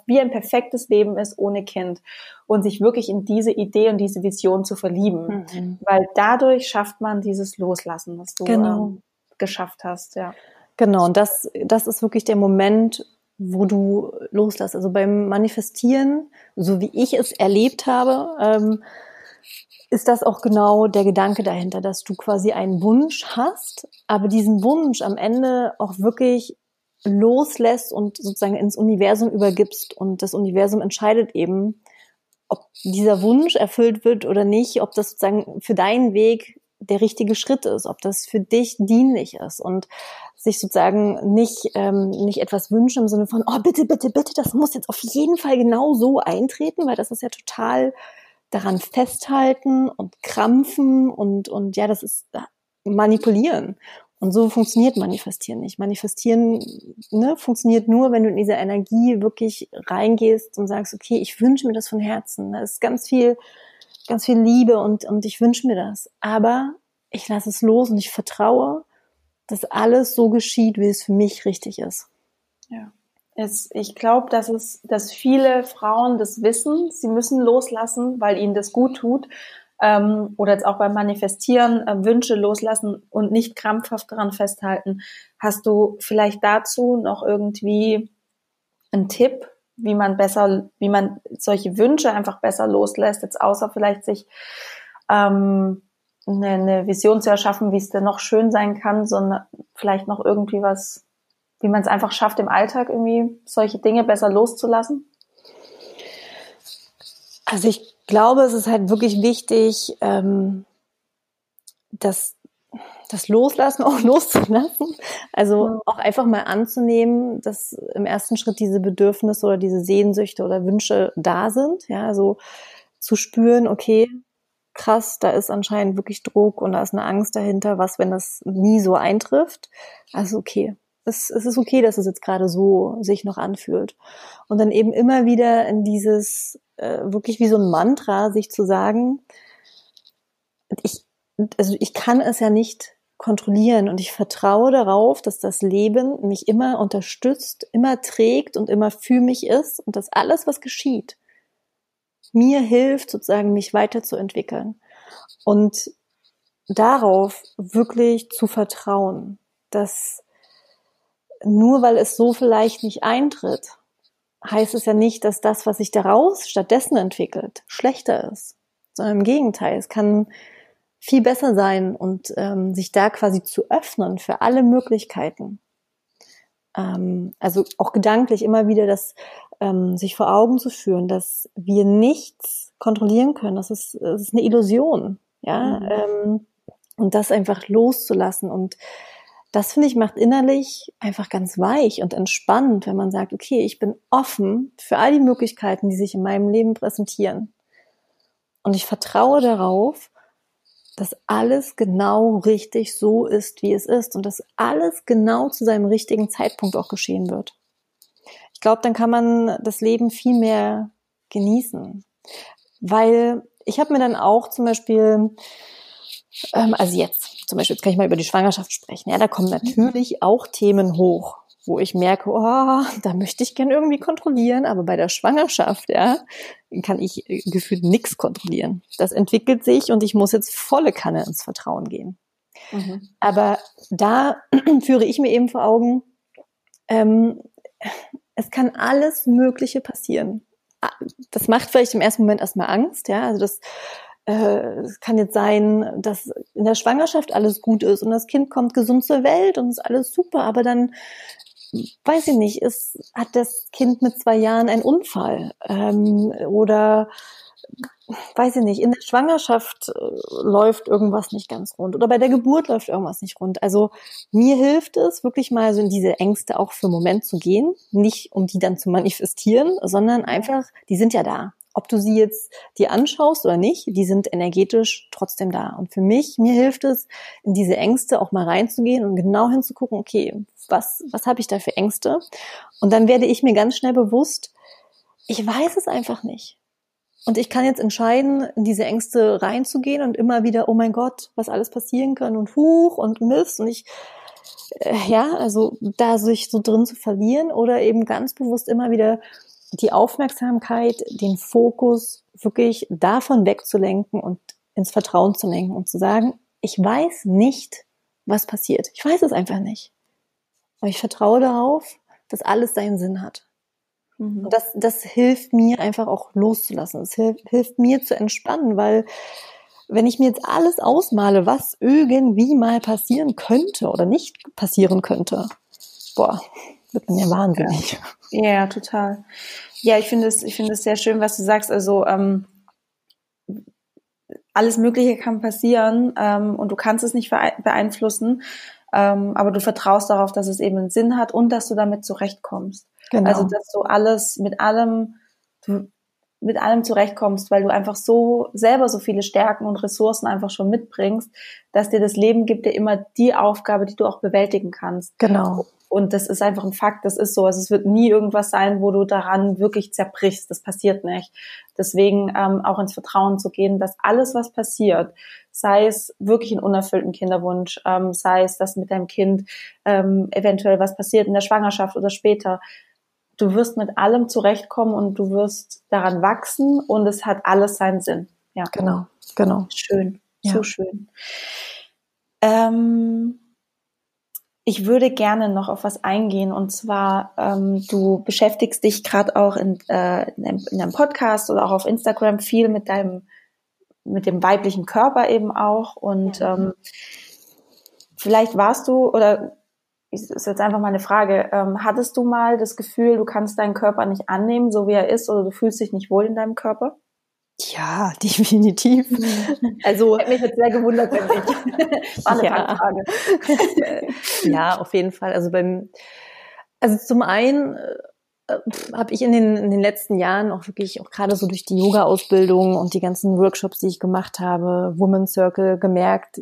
wie ein perfektes Leben ist ohne Kind und sich wirklich in diese Idee und diese Vision zu verlieben, mhm. weil dadurch schafft man dieses Loslassen, was du genau. ähm, geschafft hast, ja. Genau, und das, das ist wirklich der Moment, wo du loslässt. Also beim Manifestieren, so wie ich es erlebt habe, ähm, ist das auch genau der Gedanke dahinter, dass du quasi einen Wunsch hast, aber diesen Wunsch am Ende auch wirklich loslässt und sozusagen ins Universum übergibst. Und das Universum entscheidet eben, ob dieser Wunsch erfüllt wird oder nicht, ob das sozusagen für deinen Weg der richtige Schritt ist, ob das für dich dienlich ist und sich sozusagen nicht, ähm, nicht etwas wünschen im Sinne von, oh bitte, bitte, bitte, das muss jetzt auf jeden Fall genau so eintreten, weil das ist ja total daran festhalten und krampfen und, und ja, das ist manipulieren. Und so funktioniert Manifestieren nicht. Manifestieren ne, funktioniert nur, wenn du in diese Energie wirklich reingehst und sagst, okay, ich wünsche mir das von Herzen. Da ist ganz viel, ganz viel Liebe und, und ich wünsche mir das. Aber ich lasse es los und ich vertraue, dass alles so geschieht, wie es für mich richtig ist. Ja. Es, ich glaube, dass es, dass viele Frauen das wissen, sie müssen loslassen, weil ihnen das gut tut ähm, oder jetzt auch beim Manifestieren äh, Wünsche loslassen und nicht krampfhaft daran festhalten. Hast du vielleicht dazu noch irgendwie einen Tipp, wie man besser, wie man solche Wünsche einfach besser loslässt, jetzt außer vielleicht sich ähm, eine, eine Vision zu erschaffen, wie es denn noch schön sein kann, sondern vielleicht noch irgendwie was, wie man es einfach schafft, im Alltag irgendwie solche Dinge besser loszulassen? Also ich glaube, es ist halt wirklich wichtig, ähm, das, das Loslassen auch loszulassen. Also auch einfach mal anzunehmen, dass im ersten Schritt diese Bedürfnisse oder diese Sehnsüchte oder Wünsche da sind. Ja, also zu spüren, okay, krass, da ist anscheinend wirklich Druck und da ist eine Angst dahinter, was, wenn das nie so eintrifft. Also okay, es, es ist okay, dass es jetzt gerade so sich noch anfühlt. Und dann eben immer wieder in dieses, äh, wirklich wie so ein Mantra, sich zu sagen, ich, also ich kann es ja nicht kontrollieren und ich vertraue darauf, dass das Leben mich immer unterstützt, immer trägt und immer für mich ist und dass alles, was geschieht, mir hilft, sozusagen mich weiterzuentwickeln. Und darauf wirklich zu vertrauen, dass nur weil es so vielleicht nicht eintritt, heißt es ja nicht, dass das, was sich daraus stattdessen entwickelt, schlechter ist. Sondern im Gegenteil, es kann viel besser sein und ähm, sich da quasi zu öffnen für alle Möglichkeiten. Ähm, also auch gedanklich immer wieder das ähm, sich vor Augen zu führen, dass wir nichts kontrollieren können. Das ist, das ist eine Illusion. Ja, mhm. ähm, und das einfach loszulassen und das finde ich macht innerlich einfach ganz weich und entspannt, wenn man sagt, okay, ich bin offen für all die Möglichkeiten, die sich in meinem Leben präsentieren. Und ich vertraue darauf, dass alles genau richtig so ist, wie es ist und dass alles genau zu seinem richtigen Zeitpunkt auch geschehen wird. Ich glaube, dann kann man das Leben viel mehr genießen. Weil ich habe mir dann auch zum Beispiel, ähm, also jetzt, zum Beispiel, jetzt kann ich mal über die Schwangerschaft sprechen. Ja, da kommen mhm. natürlich auch Themen hoch, wo ich merke, oh, da möchte ich gern irgendwie kontrollieren, aber bei der Schwangerschaft, ja, kann ich äh, gefühlt nichts kontrollieren. Das entwickelt sich und ich muss jetzt volle Kanne ins Vertrauen gehen. Mhm. Aber da führe ich mir eben vor Augen, ähm, es kann alles Mögliche passieren. Ah, das macht vielleicht im ersten Moment erstmal Angst, ja. Also das, es kann jetzt sein, dass in der Schwangerschaft alles gut ist und das Kind kommt gesund zur Welt und ist alles super, aber dann weiß ich nicht, ist, hat das Kind mit zwei Jahren einen Unfall ähm, oder weiß ich nicht, in der Schwangerschaft äh, läuft irgendwas nicht ganz rund oder bei der Geburt läuft irgendwas nicht rund. Also mir hilft es wirklich mal so in diese Ängste auch für einen Moment zu gehen, nicht um die dann zu manifestieren, sondern einfach, die sind ja da. Ob du sie jetzt dir anschaust oder nicht, die sind energetisch trotzdem da. Und für mich, mir hilft es, in diese Ängste auch mal reinzugehen und genau hinzugucken, okay, was, was habe ich da für Ängste? Und dann werde ich mir ganz schnell bewusst, ich weiß es einfach nicht. Und ich kann jetzt entscheiden, in diese Ängste reinzugehen und immer wieder, oh mein Gott, was alles passieren kann und Huch und Mist und ich, äh, ja, also da sich so drin zu verlieren oder eben ganz bewusst immer wieder die Aufmerksamkeit, den Fokus wirklich davon wegzulenken und ins Vertrauen zu lenken und zu sagen, ich weiß nicht, was passiert. Ich weiß es einfach nicht. Aber ich vertraue darauf, dass alles seinen Sinn hat. Mhm. Und das, das hilft mir einfach auch loszulassen. Es hilft, hilft mir zu entspannen, weil wenn ich mir jetzt alles ausmale, was irgendwie mal passieren könnte oder nicht passieren könnte, boah, wird man ja wahnsinnig. Ja, ja total. Ja, ich finde es, ich finde es sehr schön, was du sagst. Also ähm, alles Mögliche kann passieren ähm, und du kannst es nicht beeinflussen, ähm, aber du vertraust darauf, dass es eben einen Sinn hat und dass du damit zurechtkommst. Genau. Also dass du alles mit allem mit allem zurechtkommst, weil du einfach so selber so viele Stärken und Ressourcen einfach schon mitbringst, dass dir das Leben gibt dir immer die Aufgabe, die du auch bewältigen kannst. Genau. Und das ist einfach ein Fakt, das ist so. Also es wird nie irgendwas sein, wo du daran wirklich zerbrichst. Das passiert nicht. Deswegen ähm, auch ins Vertrauen zu gehen, dass alles, was passiert, sei es wirklich ein unerfüllten Kinderwunsch, ähm, sei es, dass mit deinem Kind ähm, eventuell was passiert in der Schwangerschaft oder später, du wirst mit allem zurechtkommen und du wirst daran wachsen und es hat alles seinen Sinn. Ja, genau, genau. Schön, ja. so schön. Ähm, ich würde gerne noch auf was eingehen. Und zwar, ähm, du beschäftigst dich gerade auch in, äh, in, einem, in, einem, Podcast oder auch auf Instagram viel mit deinem, mit dem weiblichen Körper eben auch. Und ähm, vielleicht warst du oder ist jetzt einfach mal eine Frage, ähm, hattest du mal das Gefühl, du kannst deinen Körper nicht annehmen, so wie er ist oder du fühlst dich nicht wohl in deinem Körper? Ja, definitiv. Also ich mich jetzt sehr gewundert, wenn ich. War eine ja. Frage. ja, auf jeden Fall. Also beim, also zum einen äh, habe ich in den, in den letzten Jahren auch wirklich auch gerade so durch die Yoga-Ausbildung und die ganzen Workshops, die ich gemacht habe, Woman Circle gemerkt.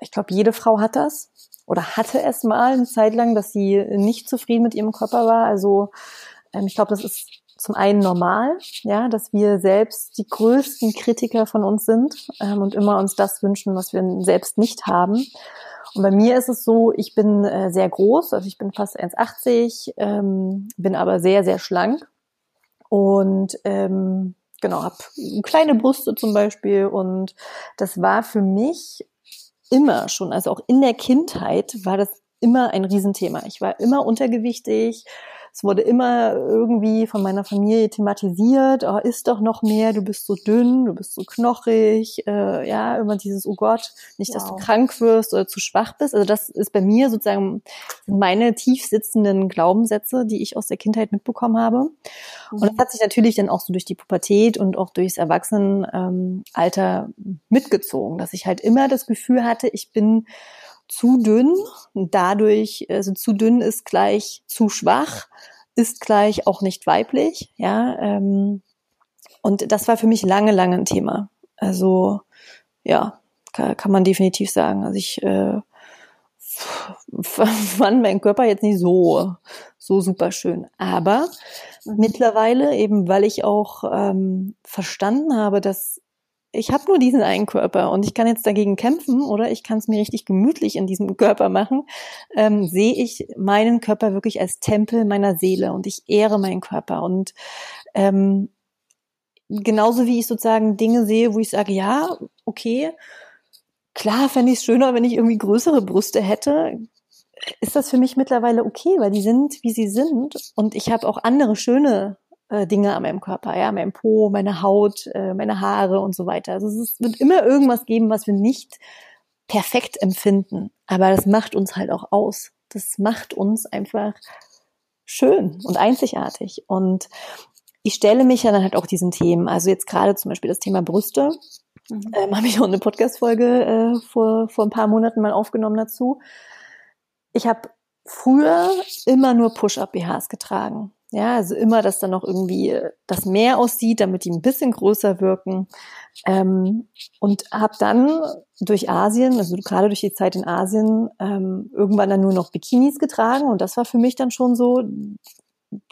Ich glaube, jede Frau hat das oder hatte es mal eine Zeit lang, dass sie nicht zufrieden mit ihrem Körper war. Also ähm, ich glaube, das ist zum einen normal, ja, dass wir selbst die größten Kritiker von uns sind ähm, und immer uns das wünschen, was wir selbst nicht haben. Und bei mir ist es so, ich bin äh, sehr groß, also ich bin fast 1,80, ähm, bin aber sehr, sehr schlank und ähm, genau, habe kleine Brüste zum Beispiel und das war für mich immer schon, also auch in der Kindheit war das immer ein Riesenthema. Ich war immer untergewichtig, es wurde immer irgendwie von meiner Familie thematisiert, oh, isst doch noch mehr, du bist so dünn, du bist so knochig, äh, ja, immer dieses, oh Gott, nicht, wow. dass du krank wirst oder zu schwach bist. Also das ist bei mir sozusagen meine tief sitzenden Glaubenssätze, die ich aus der Kindheit mitbekommen habe. Mhm. Und das hat sich natürlich dann auch so durch die Pubertät und auch durchs Erwachsenenalter mitgezogen, dass ich halt immer das Gefühl hatte, ich bin zu dünn. Dadurch, also zu dünn ist gleich zu schwach, ist gleich auch nicht weiblich. Ja, ähm, und das war für mich lange, lange ein Thema. Also ja, kann, kann man definitiv sagen. Also ich äh, fand meinen Körper jetzt nicht so so super schön. Aber mittlerweile eben, weil ich auch ähm, verstanden habe, dass ich habe nur diesen einen Körper und ich kann jetzt dagegen kämpfen oder ich kann es mir richtig gemütlich in diesem Körper machen, ähm, sehe ich meinen Körper wirklich als Tempel meiner Seele und ich ehre meinen Körper. Und ähm, genauso wie ich sozusagen Dinge sehe, wo ich sage, ja, okay, klar fände ich es schöner, wenn ich irgendwie größere Brüste hätte, ist das für mich mittlerweile okay, weil die sind, wie sie sind und ich habe auch andere schöne äh, Dinge an meinem Körper, ja, mein Po, meine Haut, äh, meine Haare und so weiter. Also es wird immer irgendwas geben, was wir nicht perfekt empfinden. Aber das macht uns halt auch aus. Das macht uns einfach schön und einzigartig. Und ich stelle mich ja dann halt auch diesen Themen. Also jetzt gerade zum Beispiel das Thema Brüste. Mhm. Ähm, habe ich auch eine Podcast-Folge äh, vor, vor ein paar Monaten mal aufgenommen dazu. Ich habe früher immer nur Push-Up-BHs getragen. Ja, also immer, dass dann noch irgendwie äh, das Meer aussieht, damit die ein bisschen größer wirken. Ähm, und habe dann durch Asien, also gerade durch die Zeit in Asien, ähm, irgendwann dann nur noch Bikinis getragen. Und das war für mich dann schon so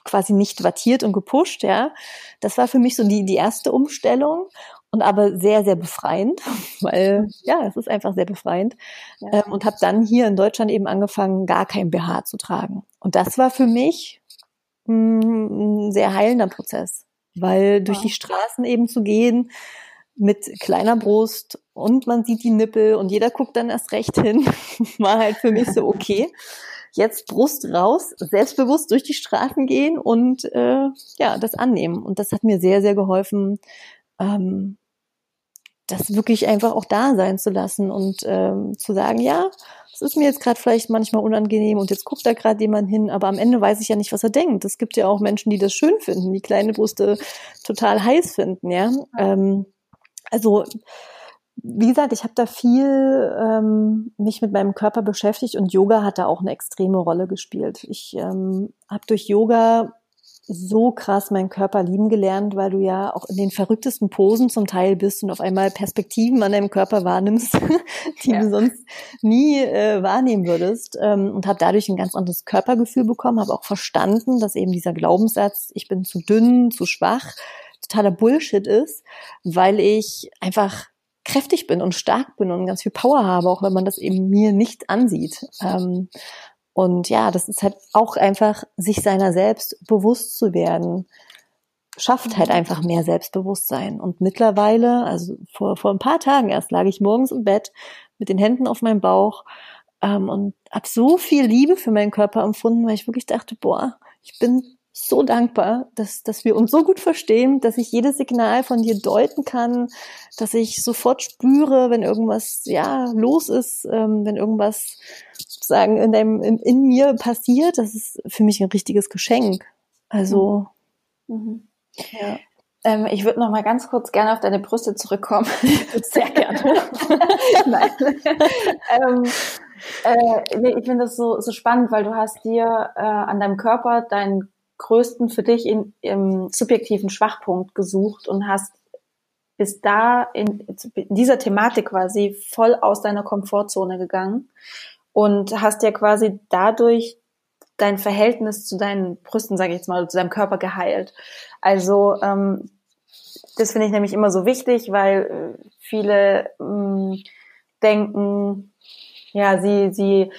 quasi nicht wattiert und gepusht, ja. Das war für mich so die, die erste Umstellung und aber sehr, sehr befreiend, weil ja, es ist einfach sehr befreiend. Ja. Ähm, und habe dann hier in Deutschland eben angefangen, gar kein BH zu tragen. Und das war für mich ein sehr heilender Prozess, weil durch die Straßen eben zu gehen mit kleiner Brust und man sieht die Nippel und jeder guckt dann erst recht hin, war halt für mich so okay. Jetzt Brust raus, selbstbewusst durch die Straßen gehen und äh, ja, das annehmen. Und das hat mir sehr, sehr geholfen, ähm, das wirklich einfach auch da sein zu lassen und ähm, zu sagen, ja, es ist mir jetzt gerade vielleicht manchmal unangenehm und jetzt guckt da gerade jemand hin, aber am Ende weiß ich ja nicht, was er denkt. Es gibt ja auch Menschen, die das schön finden, die kleine Brüste total heiß finden, ja. Ähm, also wie gesagt, ich habe da viel ähm, mich mit meinem Körper beschäftigt und Yoga hat da auch eine extreme Rolle gespielt. Ich ähm, habe durch Yoga so krass meinen Körper lieben gelernt, weil du ja auch in den verrücktesten Posen zum Teil bist und auf einmal Perspektiven an deinem Körper wahrnimmst, die ja. du sonst nie äh, wahrnehmen würdest. Ähm, und habe dadurch ein ganz anderes Körpergefühl bekommen, habe auch verstanden, dass eben dieser Glaubenssatz, ich bin zu dünn, zu schwach, totaler Bullshit ist, weil ich einfach kräftig bin und stark bin und ganz viel Power habe, auch wenn man das eben mir nicht ansieht. Ähm, und ja, das ist halt auch einfach, sich seiner selbst bewusst zu werden, schafft halt mhm. einfach mehr Selbstbewusstsein. Und mittlerweile, also vor, vor ein paar Tagen erst, lag ich morgens im Bett mit den Händen auf meinem Bauch ähm, und habe so viel Liebe für meinen Körper empfunden, weil ich wirklich dachte, boah, ich bin so dankbar, dass, dass wir uns so gut verstehen, dass ich jedes Signal von dir deuten kann, dass ich sofort spüre, wenn irgendwas ja los ist, ähm, wenn irgendwas sozusagen in, deinem, in, in, mir passiert. Das ist für mich ein richtiges Geschenk. Also mhm. ja. Ähm, ich würde noch mal ganz kurz gerne auf deine Brüste zurückkommen. Sehr gerne. Nein. ähm, äh, nee, ich finde das so, so spannend, weil du hast dir äh, an deinem Körper deinen größten für dich in, im subjektiven Schwachpunkt gesucht und hast bis da in, in dieser Thematik quasi voll aus deiner Komfortzone gegangen und hast ja quasi dadurch dein Verhältnis zu deinen Brüsten, sage ich jetzt mal, zu deinem Körper geheilt. Also ähm, das finde ich nämlich immer so wichtig, weil äh, viele mh, denken, ja, sie, sie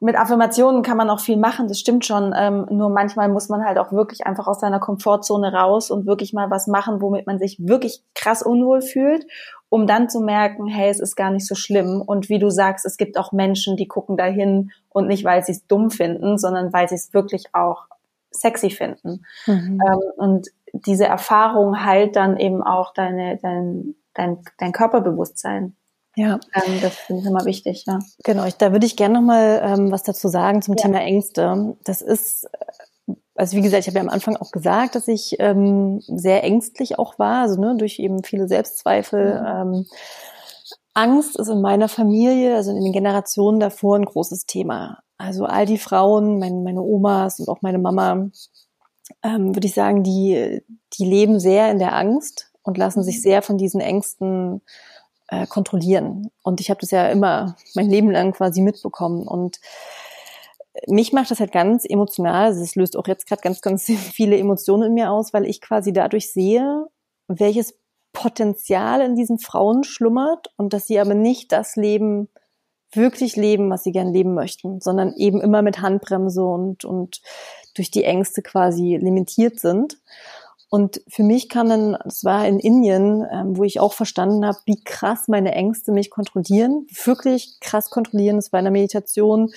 mit Affirmationen kann man auch viel machen, das stimmt schon. Ähm, nur manchmal muss man halt auch wirklich einfach aus seiner Komfortzone raus und wirklich mal was machen, womit man sich wirklich krass unwohl fühlt, um dann zu merken, hey, es ist gar nicht so schlimm. Und wie du sagst, es gibt auch Menschen, die gucken dahin und nicht, weil sie es dumm finden, sondern weil sie es wirklich auch sexy finden. Mhm. Ähm, und diese Erfahrung heilt dann eben auch deine, dein, dein, dein Körperbewusstsein. Ja. Ähm, das finde ich immer wichtig, ja. Genau, ich, da würde ich gerne nochmal ähm, was dazu sagen zum ja. Thema Ängste. Das ist, also wie gesagt, ich habe ja am Anfang auch gesagt, dass ich ähm, sehr ängstlich auch war, also ne, durch eben viele Selbstzweifel. Mhm. Ähm, Angst ist in meiner Familie, also in den Generationen davor, ein großes Thema. Also all die Frauen, mein, meine Omas und auch meine Mama, ähm, würde ich sagen, die, die leben sehr in der Angst und lassen sich mhm. sehr von diesen Ängsten äh, kontrollieren. Und ich habe das ja immer mein Leben lang quasi mitbekommen. Und mich macht das halt ganz emotional. Also es löst auch jetzt gerade ganz, ganz viele Emotionen in mir aus, weil ich quasi dadurch sehe, welches Potenzial in diesen Frauen schlummert und dass sie aber nicht das Leben wirklich leben, was sie gern leben möchten, sondern eben immer mit Handbremse und, und durch die Ängste quasi limitiert sind. Und für mich kam dann, das war in Indien, ähm, wo ich auch verstanden habe, wie krass meine Ängste mich kontrollieren, wirklich krass kontrollieren. Das war in der Meditation,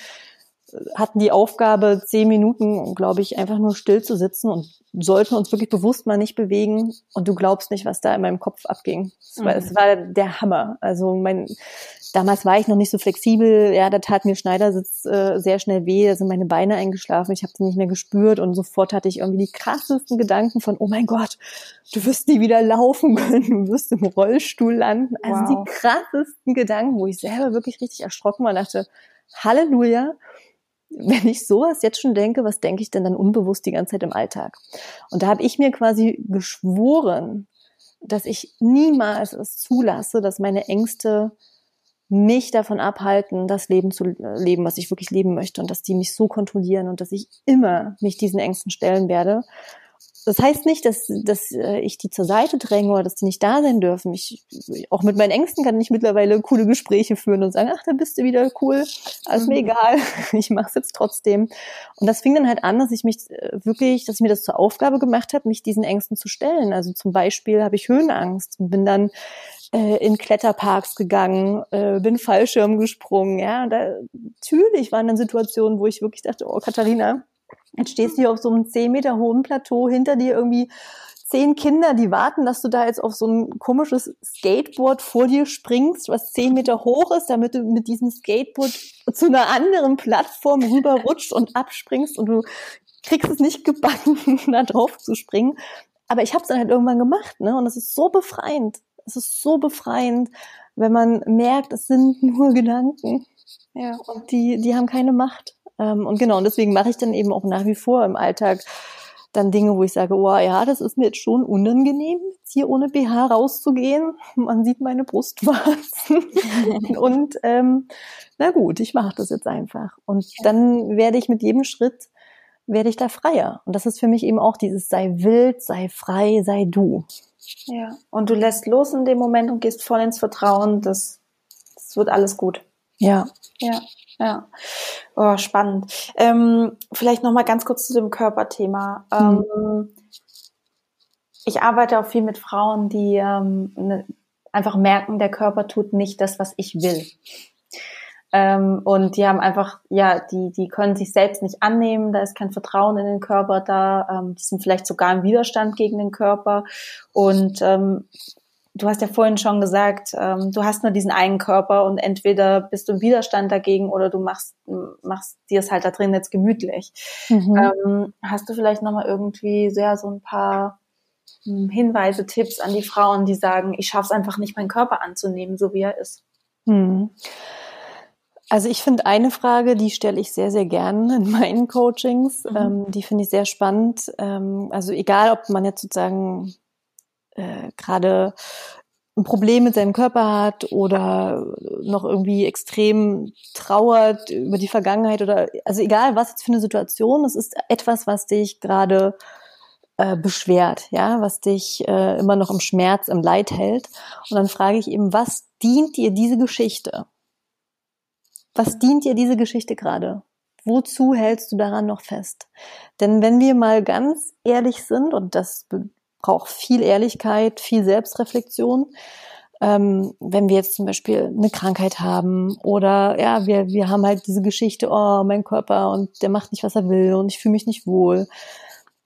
hatten die Aufgabe, zehn Minuten, glaube ich, einfach nur still zu sitzen und sollten uns wirklich bewusst mal nicht bewegen. Und du glaubst nicht, was da in meinem Kopf abging. Es war, mhm. es war der Hammer. Also mein, Damals war ich noch nicht so flexibel. Ja, da tat mir Schneidersitz äh, sehr schnell weh. Da sind meine Beine eingeschlafen. Ich habe sie nicht mehr gespürt und sofort hatte ich irgendwie die krassesten Gedanken von, oh mein Gott, du wirst nie wieder laufen können, du wirst im Rollstuhl landen. Also wow. die krassesten Gedanken, wo ich selber wirklich richtig erschrocken war und dachte, Halleluja, wenn ich sowas jetzt schon denke, was denke ich denn dann unbewusst die ganze Zeit im Alltag? Und da habe ich mir quasi geschworen, dass ich niemals es zulasse, dass meine Ängste mich davon abhalten, das Leben zu leben, was ich wirklich leben möchte und dass die mich so kontrollieren und dass ich immer mich diesen Ängsten stellen werde. Das heißt nicht, dass, dass äh, ich die zur Seite dränge oder dass die nicht da sein dürfen. Ich, auch mit meinen Ängsten kann ich mittlerweile coole Gespräche führen und sagen, ach, da bist du wieder cool, alles mir mhm. egal, ich mache es jetzt trotzdem. Und das fing dann halt an, dass ich mich äh, wirklich, dass ich mir das zur Aufgabe gemacht habe, mich diesen Ängsten zu stellen. Also zum Beispiel habe ich Höhenangst und bin dann äh, in Kletterparks gegangen, äh, bin Fallschirm gesprungen. Ja, da, natürlich waren dann Situationen, wo ich wirklich dachte, oh Katharina, Jetzt stehst du hier auf so einem zehn Meter hohen Plateau, hinter dir irgendwie zehn Kinder, die warten, dass du da jetzt auf so ein komisches Skateboard vor dir springst, was zehn Meter hoch ist, damit du mit diesem Skateboard zu einer anderen Plattform rüberrutscht und abspringst und du kriegst es nicht gebacken, da drauf zu springen. Aber ich habe es dann halt irgendwann gemacht, ne? Und es ist so befreiend. Es ist so befreiend, wenn man merkt, es sind nur Gedanken. Ja. Und die, die haben keine Macht. Ähm, und genau, und deswegen mache ich dann eben auch nach wie vor im Alltag dann Dinge, wo ich sage, oh ja, das ist mir jetzt schon unangenehm, jetzt hier ohne BH rauszugehen. Man sieht meine Brustwarzen. und ähm, na gut, ich mache das jetzt einfach. Und dann werde ich mit jedem Schritt, werde ich da freier. Und das ist für mich eben auch dieses sei wild, sei frei, sei du. Ja, und du lässt los in dem Moment und gehst voll ins Vertrauen, dass es wird alles gut. Ja. Ja. Ja, oh, spannend. Ähm, vielleicht noch mal ganz kurz zu dem Körperthema. Mhm. Ähm, ich arbeite auch viel mit Frauen, die ähm, ne, einfach merken, der Körper tut nicht das, was ich will. Ähm, und die haben einfach, ja, die, die können sich selbst nicht annehmen, da ist kein Vertrauen in den Körper da, ähm, die sind vielleicht sogar im Widerstand gegen den Körper. Und ähm, du hast ja vorhin schon gesagt, ähm, du hast nur diesen einen Körper und entweder bist du im Widerstand dagegen oder du machst, machst dir es halt da drin jetzt gemütlich. Mhm. Ähm, hast du vielleicht nochmal irgendwie sehr so ein paar hm, Hinweise, Tipps an die Frauen, die sagen, ich schaffe es einfach nicht, meinen Körper anzunehmen, so wie er ist? Mhm. Also ich finde eine Frage, die stelle ich sehr, sehr gern in meinen Coachings. Mhm. Ähm, die finde ich sehr spannend. Ähm, also egal, ob man jetzt sozusagen äh, gerade ein Problem mit seinem Körper hat oder noch irgendwie extrem trauert über die Vergangenheit oder also egal was jetzt für eine Situation, es ist etwas, was dich gerade äh, beschwert, ja, was dich äh, immer noch im Schmerz, im Leid hält. Und dann frage ich eben, was dient dir diese Geschichte? Was dient dir diese Geschichte gerade? Wozu hältst du daran noch fest? Denn wenn wir mal ganz ehrlich sind, und das braucht viel Ehrlichkeit, viel Selbstreflexion. Ähm, wenn wir jetzt zum Beispiel eine Krankheit haben oder ja, wir, wir haben halt diese Geschichte, oh, mein Körper und der macht nicht, was er will und ich fühle mich nicht wohl.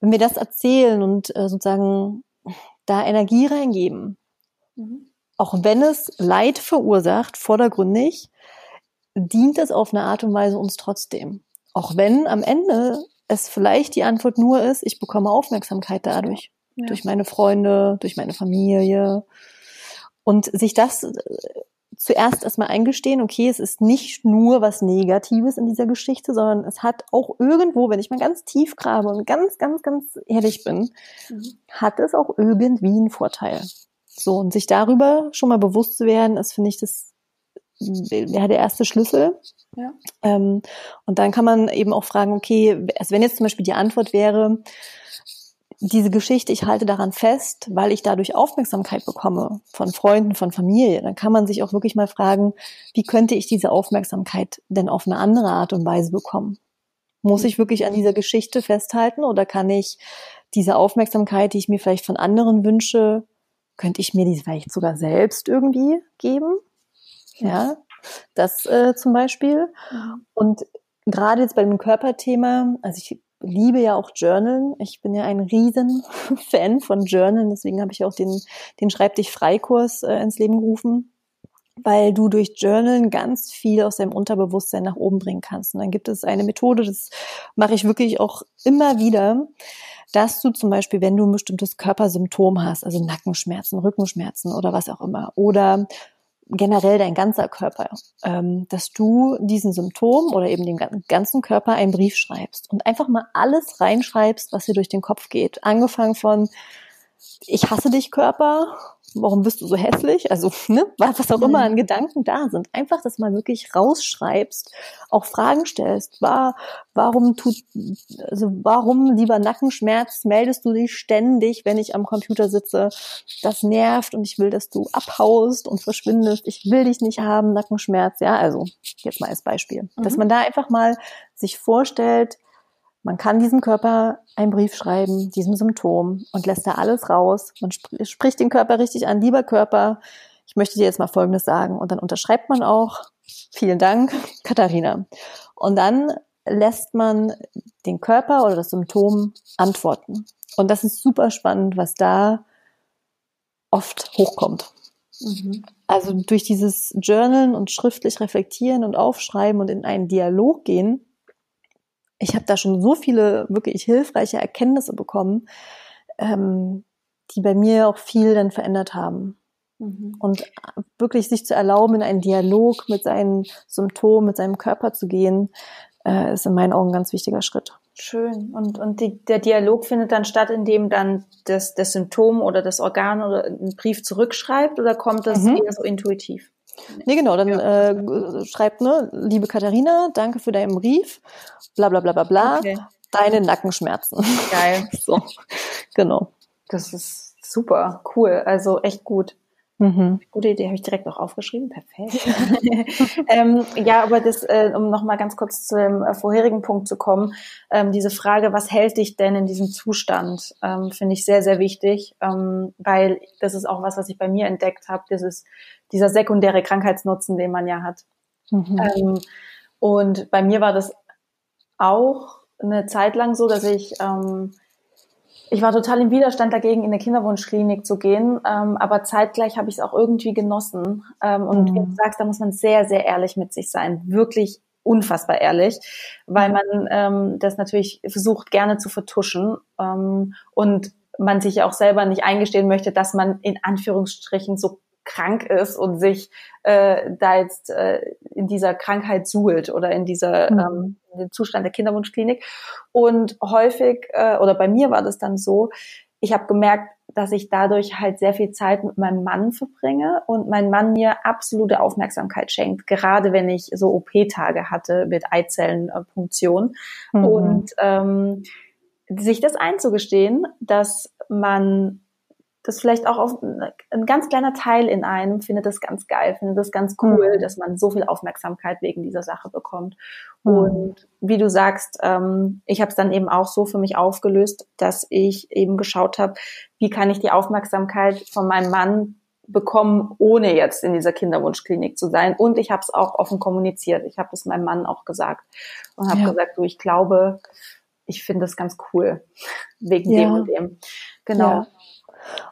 Wenn wir das erzählen und äh, sozusagen da Energie reingeben, mhm. auch wenn es Leid verursacht, vordergründig, dient es auf eine Art und Weise uns trotzdem. Auch wenn am Ende es vielleicht die Antwort nur ist, ich bekomme Aufmerksamkeit dadurch ja. durch meine Freunde, durch meine Familie. Und sich das äh, zuerst erstmal eingestehen, okay, es ist nicht nur was Negatives in dieser Geschichte, sondern es hat auch irgendwo, wenn ich mal ganz tief grabe und ganz, ganz, ganz ehrlich bin, mhm. hat es auch irgendwie einen Vorteil. So, und sich darüber schon mal bewusst zu werden, ist, finde ich, das wäre der erste Schlüssel. Ja. Ähm, und dann kann man eben auch fragen, okay, also wenn jetzt zum Beispiel die Antwort wäre, diese Geschichte, ich halte daran fest, weil ich dadurch Aufmerksamkeit bekomme von Freunden, von Familie, dann kann man sich auch wirklich mal fragen, wie könnte ich diese Aufmerksamkeit denn auf eine andere Art und Weise bekommen? Muss ich wirklich an dieser Geschichte festhalten oder kann ich diese Aufmerksamkeit, die ich mir vielleicht von anderen wünsche, könnte ich mir die vielleicht sogar selbst irgendwie geben? Ja, das äh, zum Beispiel. Und gerade jetzt bei dem Körperthema, also ich liebe ja auch Journalen. Ich bin ja ein riesen Fan von Journalen, deswegen habe ich auch den, den Schreib dich Freikurs äh, ins Leben gerufen, weil du durch Journalen ganz viel aus deinem Unterbewusstsein nach oben bringen kannst. Und dann gibt es eine Methode, das mache ich wirklich auch immer wieder, dass du zum Beispiel, wenn du ein bestimmtes Körpersymptom hast, also Nackenschmerzen, Rückenschmerzen oder was auch immer, oder generell dein ganzer Körper, ähm, dass du diesen Symptom oder eben dem ganzen Körper einen Brief schreibst und einfach mal alles reinschreibst, was dir durch den Kopf geht. Angefangen von ich hasse dich Körper warum bist du so hässlich? Also, ne, was auch immer an Gedanken da sind. Einfach das mal wirklich rausschreibst, auch Fragen stellst. War, warum tut, also warum, lieber Nackenschmerz, meldest du dich ständig, wenn ich am Computer sitze? Das nervt und ich will, dass du abhaust und verschwindest. Ich will dich nicht haben, Nackenschmerz. Ja, also, jetzt mal als Beispiel. Mhm. Dass man da einfach mal sich vorstellt, man kann diesem Körper einen Brief schreiben, diesem Symptom und lässt da alles raus. Man sp spricht den Körper richtig an, lieber Körper, ich möchte dir jetzt mal Folgendes sagen. Und dann unterschreibt man auch, vielen Dank, Katharina. Und dann lässt man den Körper oder das Symptom antworten. Und das ist super spannend, was da oft hochkommt. Mhm. Also durch dieses Journalen und schriftlich reflektieren und aufschreiben und in einen Dialog gehen, ich habe da schon so viele wirklich hilfreiche Erkenntnisse bekommen, ähm, die bei mir auch viel dann verändert haben. Mhm. Und wirklich sich zu erlauben, in einen Dialog mit seinen Symptomen, mit seinem Körper zu gehen, äh, ist in meinen Augen ein ganz wichtiger Schritt. Schön. Und, und die, der Dialog findet dann statt, indem dann das, das Symptom oder das Organ oder ein Brief zurückschreibt oder kommt das mhm. eher so intuitiv? Nee, genau, dann ja. äh, schreibt, ne, liebe Katharina, danke für deinen Brief, bla bla bla bla bla, okay. deine Nackenschmerzen. Geil. so, genau. Das ist super, cool, also echt gut. Mhm. Gute Idee, habe ich direkt auch aufgeschrieben. Perfekt. ähm, ja, aber das, äh, um nochmal ganz kurz zum äh, vorherigen Punkt zu kommen, ähm, diese Frage, was hält dich denn in diesem Zustand, ähm, finde ich sehr, sehr wichtig, ähm, weil das ist auch was, was ich bei mir entdeckt habe, dieses, dieser sekundäre Krankheitsnutzen, den man ja hat. Mhm. Ähm, und bei mir war das auch eine Zeit lang so, dass ich ähm, ich war total im Widerstand dagegen, in eine Kinderwunschklinik zu gehen, ähm, aber zeitgleich habe ich es auch irgendwie genossen. Ähm, und mhm. wie du sagst, da muss man sehr, sehr ehrlich mit sich sein, wirklich unfassbar ehrlich, weil man ähm, das natürlich versucht gerne zu vertuschen ähm, und man sich auch selber nicht eingestehen möchte, dass man in Anführungsstrichen so krank ist und sich äh, da jetzt äh, in dieser Krankheit suhlt oder in dieser mhm. ähm, in Zustand der Kinderwunschklinik. Und häufig, äh, oder bei mir war das dann so, ich habe gemerkt, dass ich dadurch halt sehr viel Zeit mit meinem Mann verbringe und mein Mann mir absolute Aufmerksamkeit schenkt, gerade wenn ich so OP-Tage hatte mit Eizellenpunktion. Mhm. Und ähm, sich das einzugestehen, dass man das vielleicht auch auf, ein ganz kleiner Teil in einem findet das ganz geil, findet das ganz cool, mhm. dass man so viel Aufmerksamkeit wegen dieser Sache bekommt. Mhm. Und wie du sagst, ähm, ich habe es dann eben auch so für mich aufgelöst, dass ich eben geschaut habe, wie kann ich die Aufmerksamkeit von meinem Mann bekommen, ohne jetzt in dieser Kinderwunschklinik zu sein. Und ich habe es auch offen kommuniziert. Ich habe es meinem Mann auch gesagt und habe ja. gesagt, du, ich glaube, ich finde das ganz cool wegen ja. dem und dem. Genau. Ja.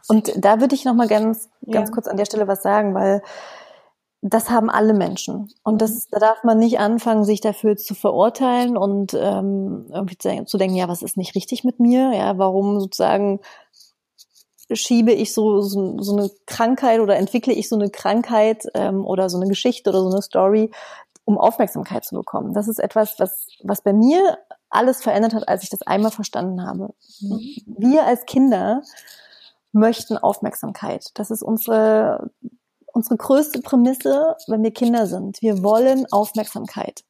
Und da würde ich noch mal ganz, ganz ja. kurz an der Stelle was sagen, weil das haben alle Menschen. Und das, mhm. da darf man nicht anfangen, sich dafür zu verurteilen und ähm, irgendwie zu, zu denken, ja, was ist nicht richtig mit mir? Ja, warum sozusagen schiebe ich so, so, so eine Krankheit oder entwickle ich so eine Krankheit ähm, oder so eine Geschichte oder so eine Story, um Aufmerksamkeit zu bekommen. Das ist etwas, was, was bei mir alles verändert hat, als ich das einmal verstanden habe. Mhm. Wir als Kinder möchten Aufmerksamkeit. Das ist unsere, unsere größte Prämisse, wenn wir Kinder sind. Wir wollen Aufmerksamkeit.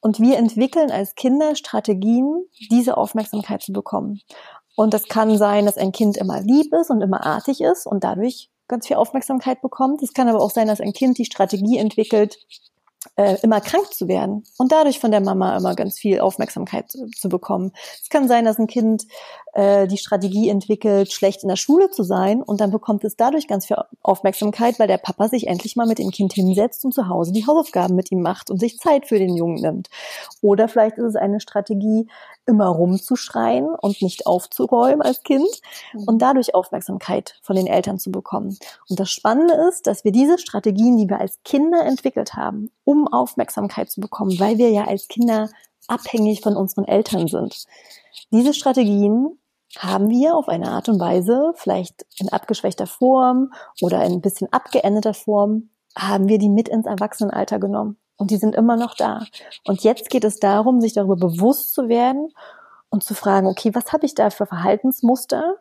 Und wir entwickeln als Kinder Strategien, diese Aufmerksamkeit zu bekommen. Und das kann sein, dass ein Kind immer lieb ist und immer artig ist und dadurch ganz viel Aufmerksamkeit bekommt. Es kann aber auch sein, dass ein Kind die Strategie entwickelt, äh, immer krank zu werden und dadurch von der Mama immer ganz viel Aufmerksamkeit zu, zu bekommen. Es kann sein, dass ein Kind äh, die Strategie entwickelt, schlecht in der Schule zu sein und dann bekommt es dadurch ganz viel Aufmerksamkeit, weil der Papa sich endlich mal mit dem Kind hinsetzt und zu Hause die Hausaufgaben mit ihm macht und sich Zeit für den Jungen nimmt. Oder vielleicht ist es eine Strategie, immer rumzuschreien und nicht aufzuräumen als Kind mhm. und dadurch Aufmerksamkeit von den Eltern zu bekommen. Und das Spannende ist, dass wir diese Strategien, die wir als Kinder entwickelt haben, um Aufmerksamkeit zu bekommen, weil wir ja als Kinder abhängig von unseren Eltern sind. Diese Strategien haben wir auf eine Art und Weise, vielleicht in abgeschwächter Form oder in ein bisschen abgeänderter Form, haben wir die mit ins Erwachsenenalter genommen. Und die sind immer noch da. Und jetzt geht es darum, sich darüber bewusst zu werden und zu fragen, okay, was habe ich da für Verhaltensmuster?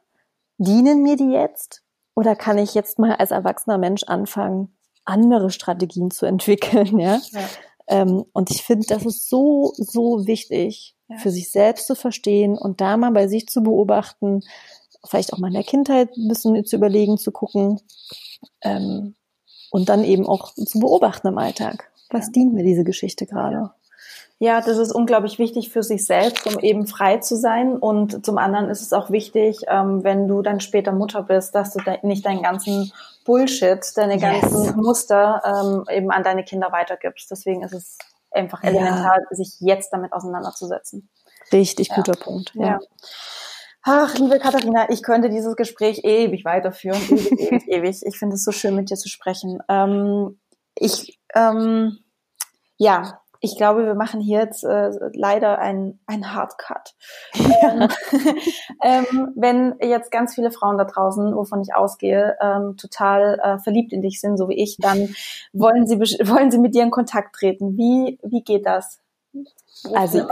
Dienen mir die jetzt? Oder kann ich jetzt mal als erwachsener Mensch anfangen, andere Strategien zu entwickeln, ja? ja. Ähm, und ich finde, das ist so, so wichtig, ja. für sich selbst zu verstehen und da mal bei sich zu beobachten, vielleicht auch mal in der Kindheit ein bisschen zu überlegen, zu gucken ähm, und dann eben auch zu beobachten im Alltag. Was dient mir diese Geschichte gerade? Ja, das ist unglaublich wichtig für sich selbst, um eben frei zu sein. Und zum anderen ist es auch wichtig, ähm, wenn du dann später Mutter bist, dass du de nicht deinen ganzen Bullshit, deine ganzen yes. Muster ähm, eben an deine Kinder weitergibst. Deswegen ist es einfach elementar, ja. sich jetzt damit auseinanderzusetzen. Richtig ja. guter Punkt. Ja. ja. Ach, liebe Katharina, ich könnte dieses Gespräch ewig weiterführen, ewig, ewig, ewig. Ich finde es so schön, mit dir zu sprechen. Ähm, ich, ähm, ja, ich glaube, wir machen hier jetzt äh, leider ein, ein Hardcut. Ähm, ähm, wenn jetzt ganz viele Frauen da draußen, wovon ich ausgehe, ähm, total äh, verliebt in dich sind, so wie ich, dann wollen sie, wollen sie mit dir in Kontakt treten. Wie, wie geht das? Wo also,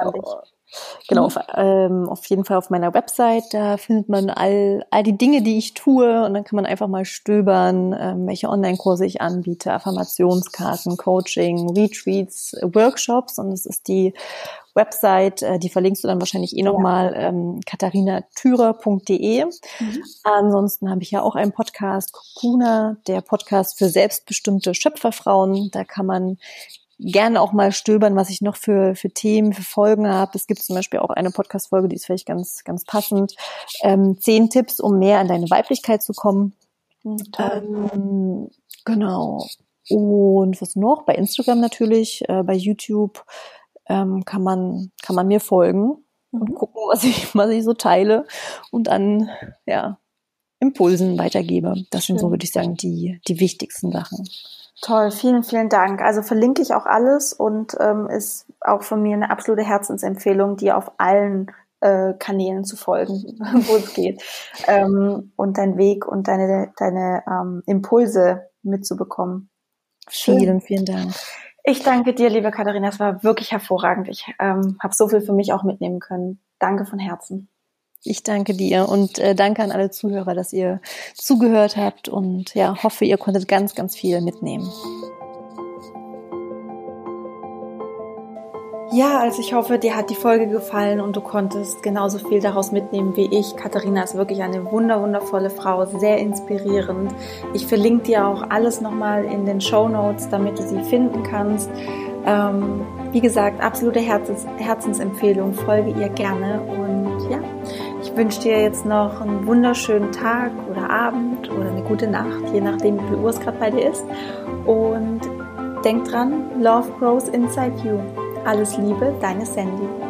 Genau, auf, ähm, auf jeden Fall auf meiner Website, da findet man all, all die Dinge, die ich tue und dann kann man einfach mal stöbern, ähm, welche Online-Kurse ich anbiete, Affirmationskarten, Coaching, Retreats, Workshops und es ist die Website, äh, die verlinkst du dann wahrscheinlich eh nochmal, ja. ähm, katharinatürer.de. Mhm. Ansonsten habe ich ja auch einen Podcast, Kokuna, der Podcast für selbstbestimmte Schöpferfrauen. Da kann man gerne auch mal stöbern, was ich noch für, für Themen, für Folgen habe. Es gibt zum Beispiel auch eine Podcast-Folge, die ist vielleicht ganz, ganz passend. Ähm, zehn Tipps, um mehr an deine Weiblichkeit zu kommen. Mhm. Ähm, genau. Und was noch? Bei Instagram natürlich, äh, bei YouTube ähm, kann man kann man mir folgen und mhm. gucken, was ich was ich so teile und an ja Impulsen weitergebe. Das Schön. sind so würde ich sagen die die wichtigsten Sachen. Toll, vielen, vielen Dank. Also verlinke ich auch alles und ähm, ist auch von mir eine absolute Herzensempfehlung, dir auf allen äh, Kanälen zu folgen, wo es geht. Ähm, und deinen Weg und deine, deine ähm, Impulse mitzubekommen. Vielen, vielen Dank. Ich danke dir, liebe Katharina. Es war wirklich hervorragend. Ich ähm, habe so viel für mich auch mitnehmen können. Danke von Herzen. Ich danke dir und äh, danke an alle Zuhörer, dass ihr zugehört habt und ja, hoffe, ihr konntet ganz, ganz viel mitnehmen. Ja, also ich hoffe, dir hat die Folge gefallen und du konntest genauso viel daraus mitnehmen wie ich. Katharina ist wirklich eine wunder wundervolle Frau, sehr inspirierend. Ich verlinke dir auch alles nochmal in den Show Notes, damit du sie finden kannst. Ähm, wie gesagt, absolute Herzens Herzensempfehlung, folge ihr gerne und ja, wünsche dir jetzt noch einen wunderschönen Tag oder Abend oder eine gute Nacht, je nachdem, wie viel Uhr es gerade bei dir ist. Und denk dran, Love grows inside you. Alles Liebe, deine Sandy.